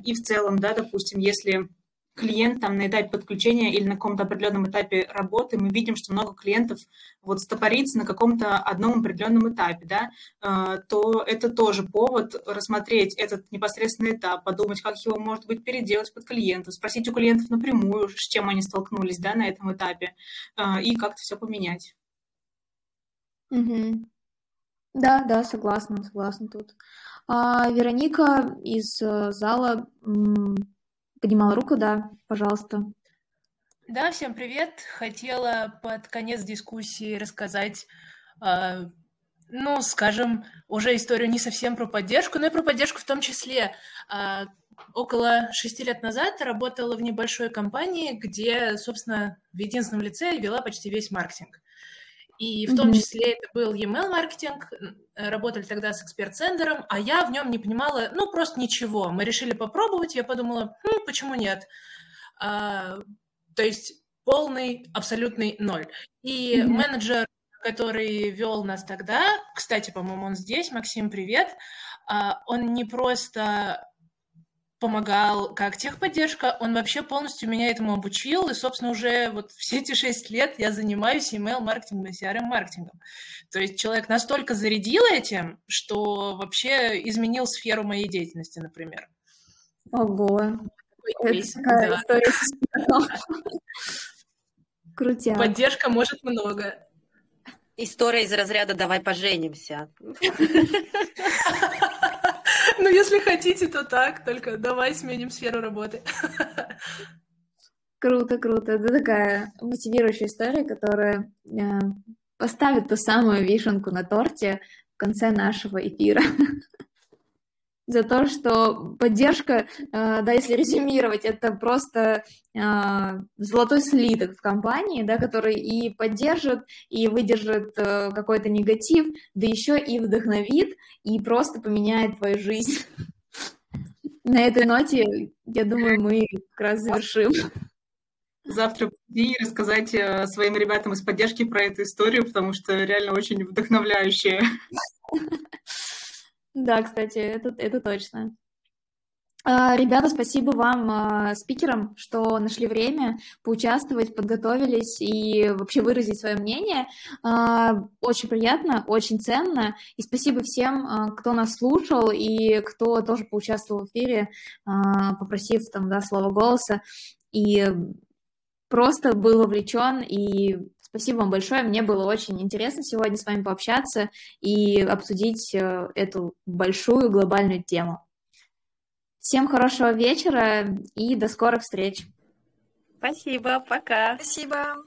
И в целом, да, допустим, если клиент там на этапе подключения или на каком-то определенном этапе работы, мы видим, что много клиентов вот стопорится на каком-то одном определенном этапе, да, э, то это тоже повод рассмотреть этот непосредственный этап, подумать, как его, может быть, переделать под клиента, спросить у клиентов напрямую, с чем они столкнулись, да, на этом этапе, э, и как-то все поменять. Угу. Да, да, согласна, согласна тут. А, Вероника из э, зала поднимала руку, да, пожалуйста. Да, всем привет. Хотела под конец дискуссии рассказать, э, ну, скажем, уже историю не совсем про поддержку, но и про поддержку в том числе. Э, около шести лет назад работала в небольшой компании, где, собственно, в единственном лице вела почти весь маркетинг. И в том числе это был e-mail-маркетинг, работали тогда с эксперт-центром, а я в нем не понимала, ну, просто ничего. Мы решили попробовать, я подумала, хм, почему нет? А, то есть полный, абсолютный ноль. И mm-hmm. менеджер, который вел нас тогда, кстати, по-моему, он здесь, Максим, привет, а, он не просто помогал как техподдержка, он вообще полностью меня этому обучил, и, собственно, уже вот все эти шесть лет я занимаюсь email-маркетингом и CRM-маркетингом. То есть человек настолько зарядил этим, что вообще изменил сферу моей деятельности, например. Ого. Это Крутя. Поддержка может много. История из разряда «давай поженимся». *laughs* Ну, если хотите, то так, только давай сменим сферу работы. *laughs* Круто, круто. Это такая мотивирующая история, которая э, поставит ту самую вишенку на торте в конце нашего эфира *laughs* за то, что поддержка, э, да, если резюмировать, это просто э, золотой слиток в компании, да, который и поддержит, и выдержит э, какой-то негатив, да еще и вдохновит, и просто поменяет твою жизнь. На этой ноте, я думаю, мы как раз завершим. Завтра и рассказать своим ребятам из поддержки про эту историю, потому что реально очень вдохновляющая. Да, кстати, это, это точно. А, ребята, спасибо вам, а, спикерам, что нашли время поучаствовать, подготовились и вообще выразить свое мнение. А, очень приятно, очень ценно. И спасибо всем, кто нас слушал и кто тоже поучаствовал в эфире, попросив там, да, слово голоса. И просто был вовлечен и Спасибо вам большое. Мне было очень интересно сегодня с вами пообщаться и обсудить э, эту большую глобальную тему. Всем хорошего вечера и до скорых встреч. Спасибо, пока. Спасибо.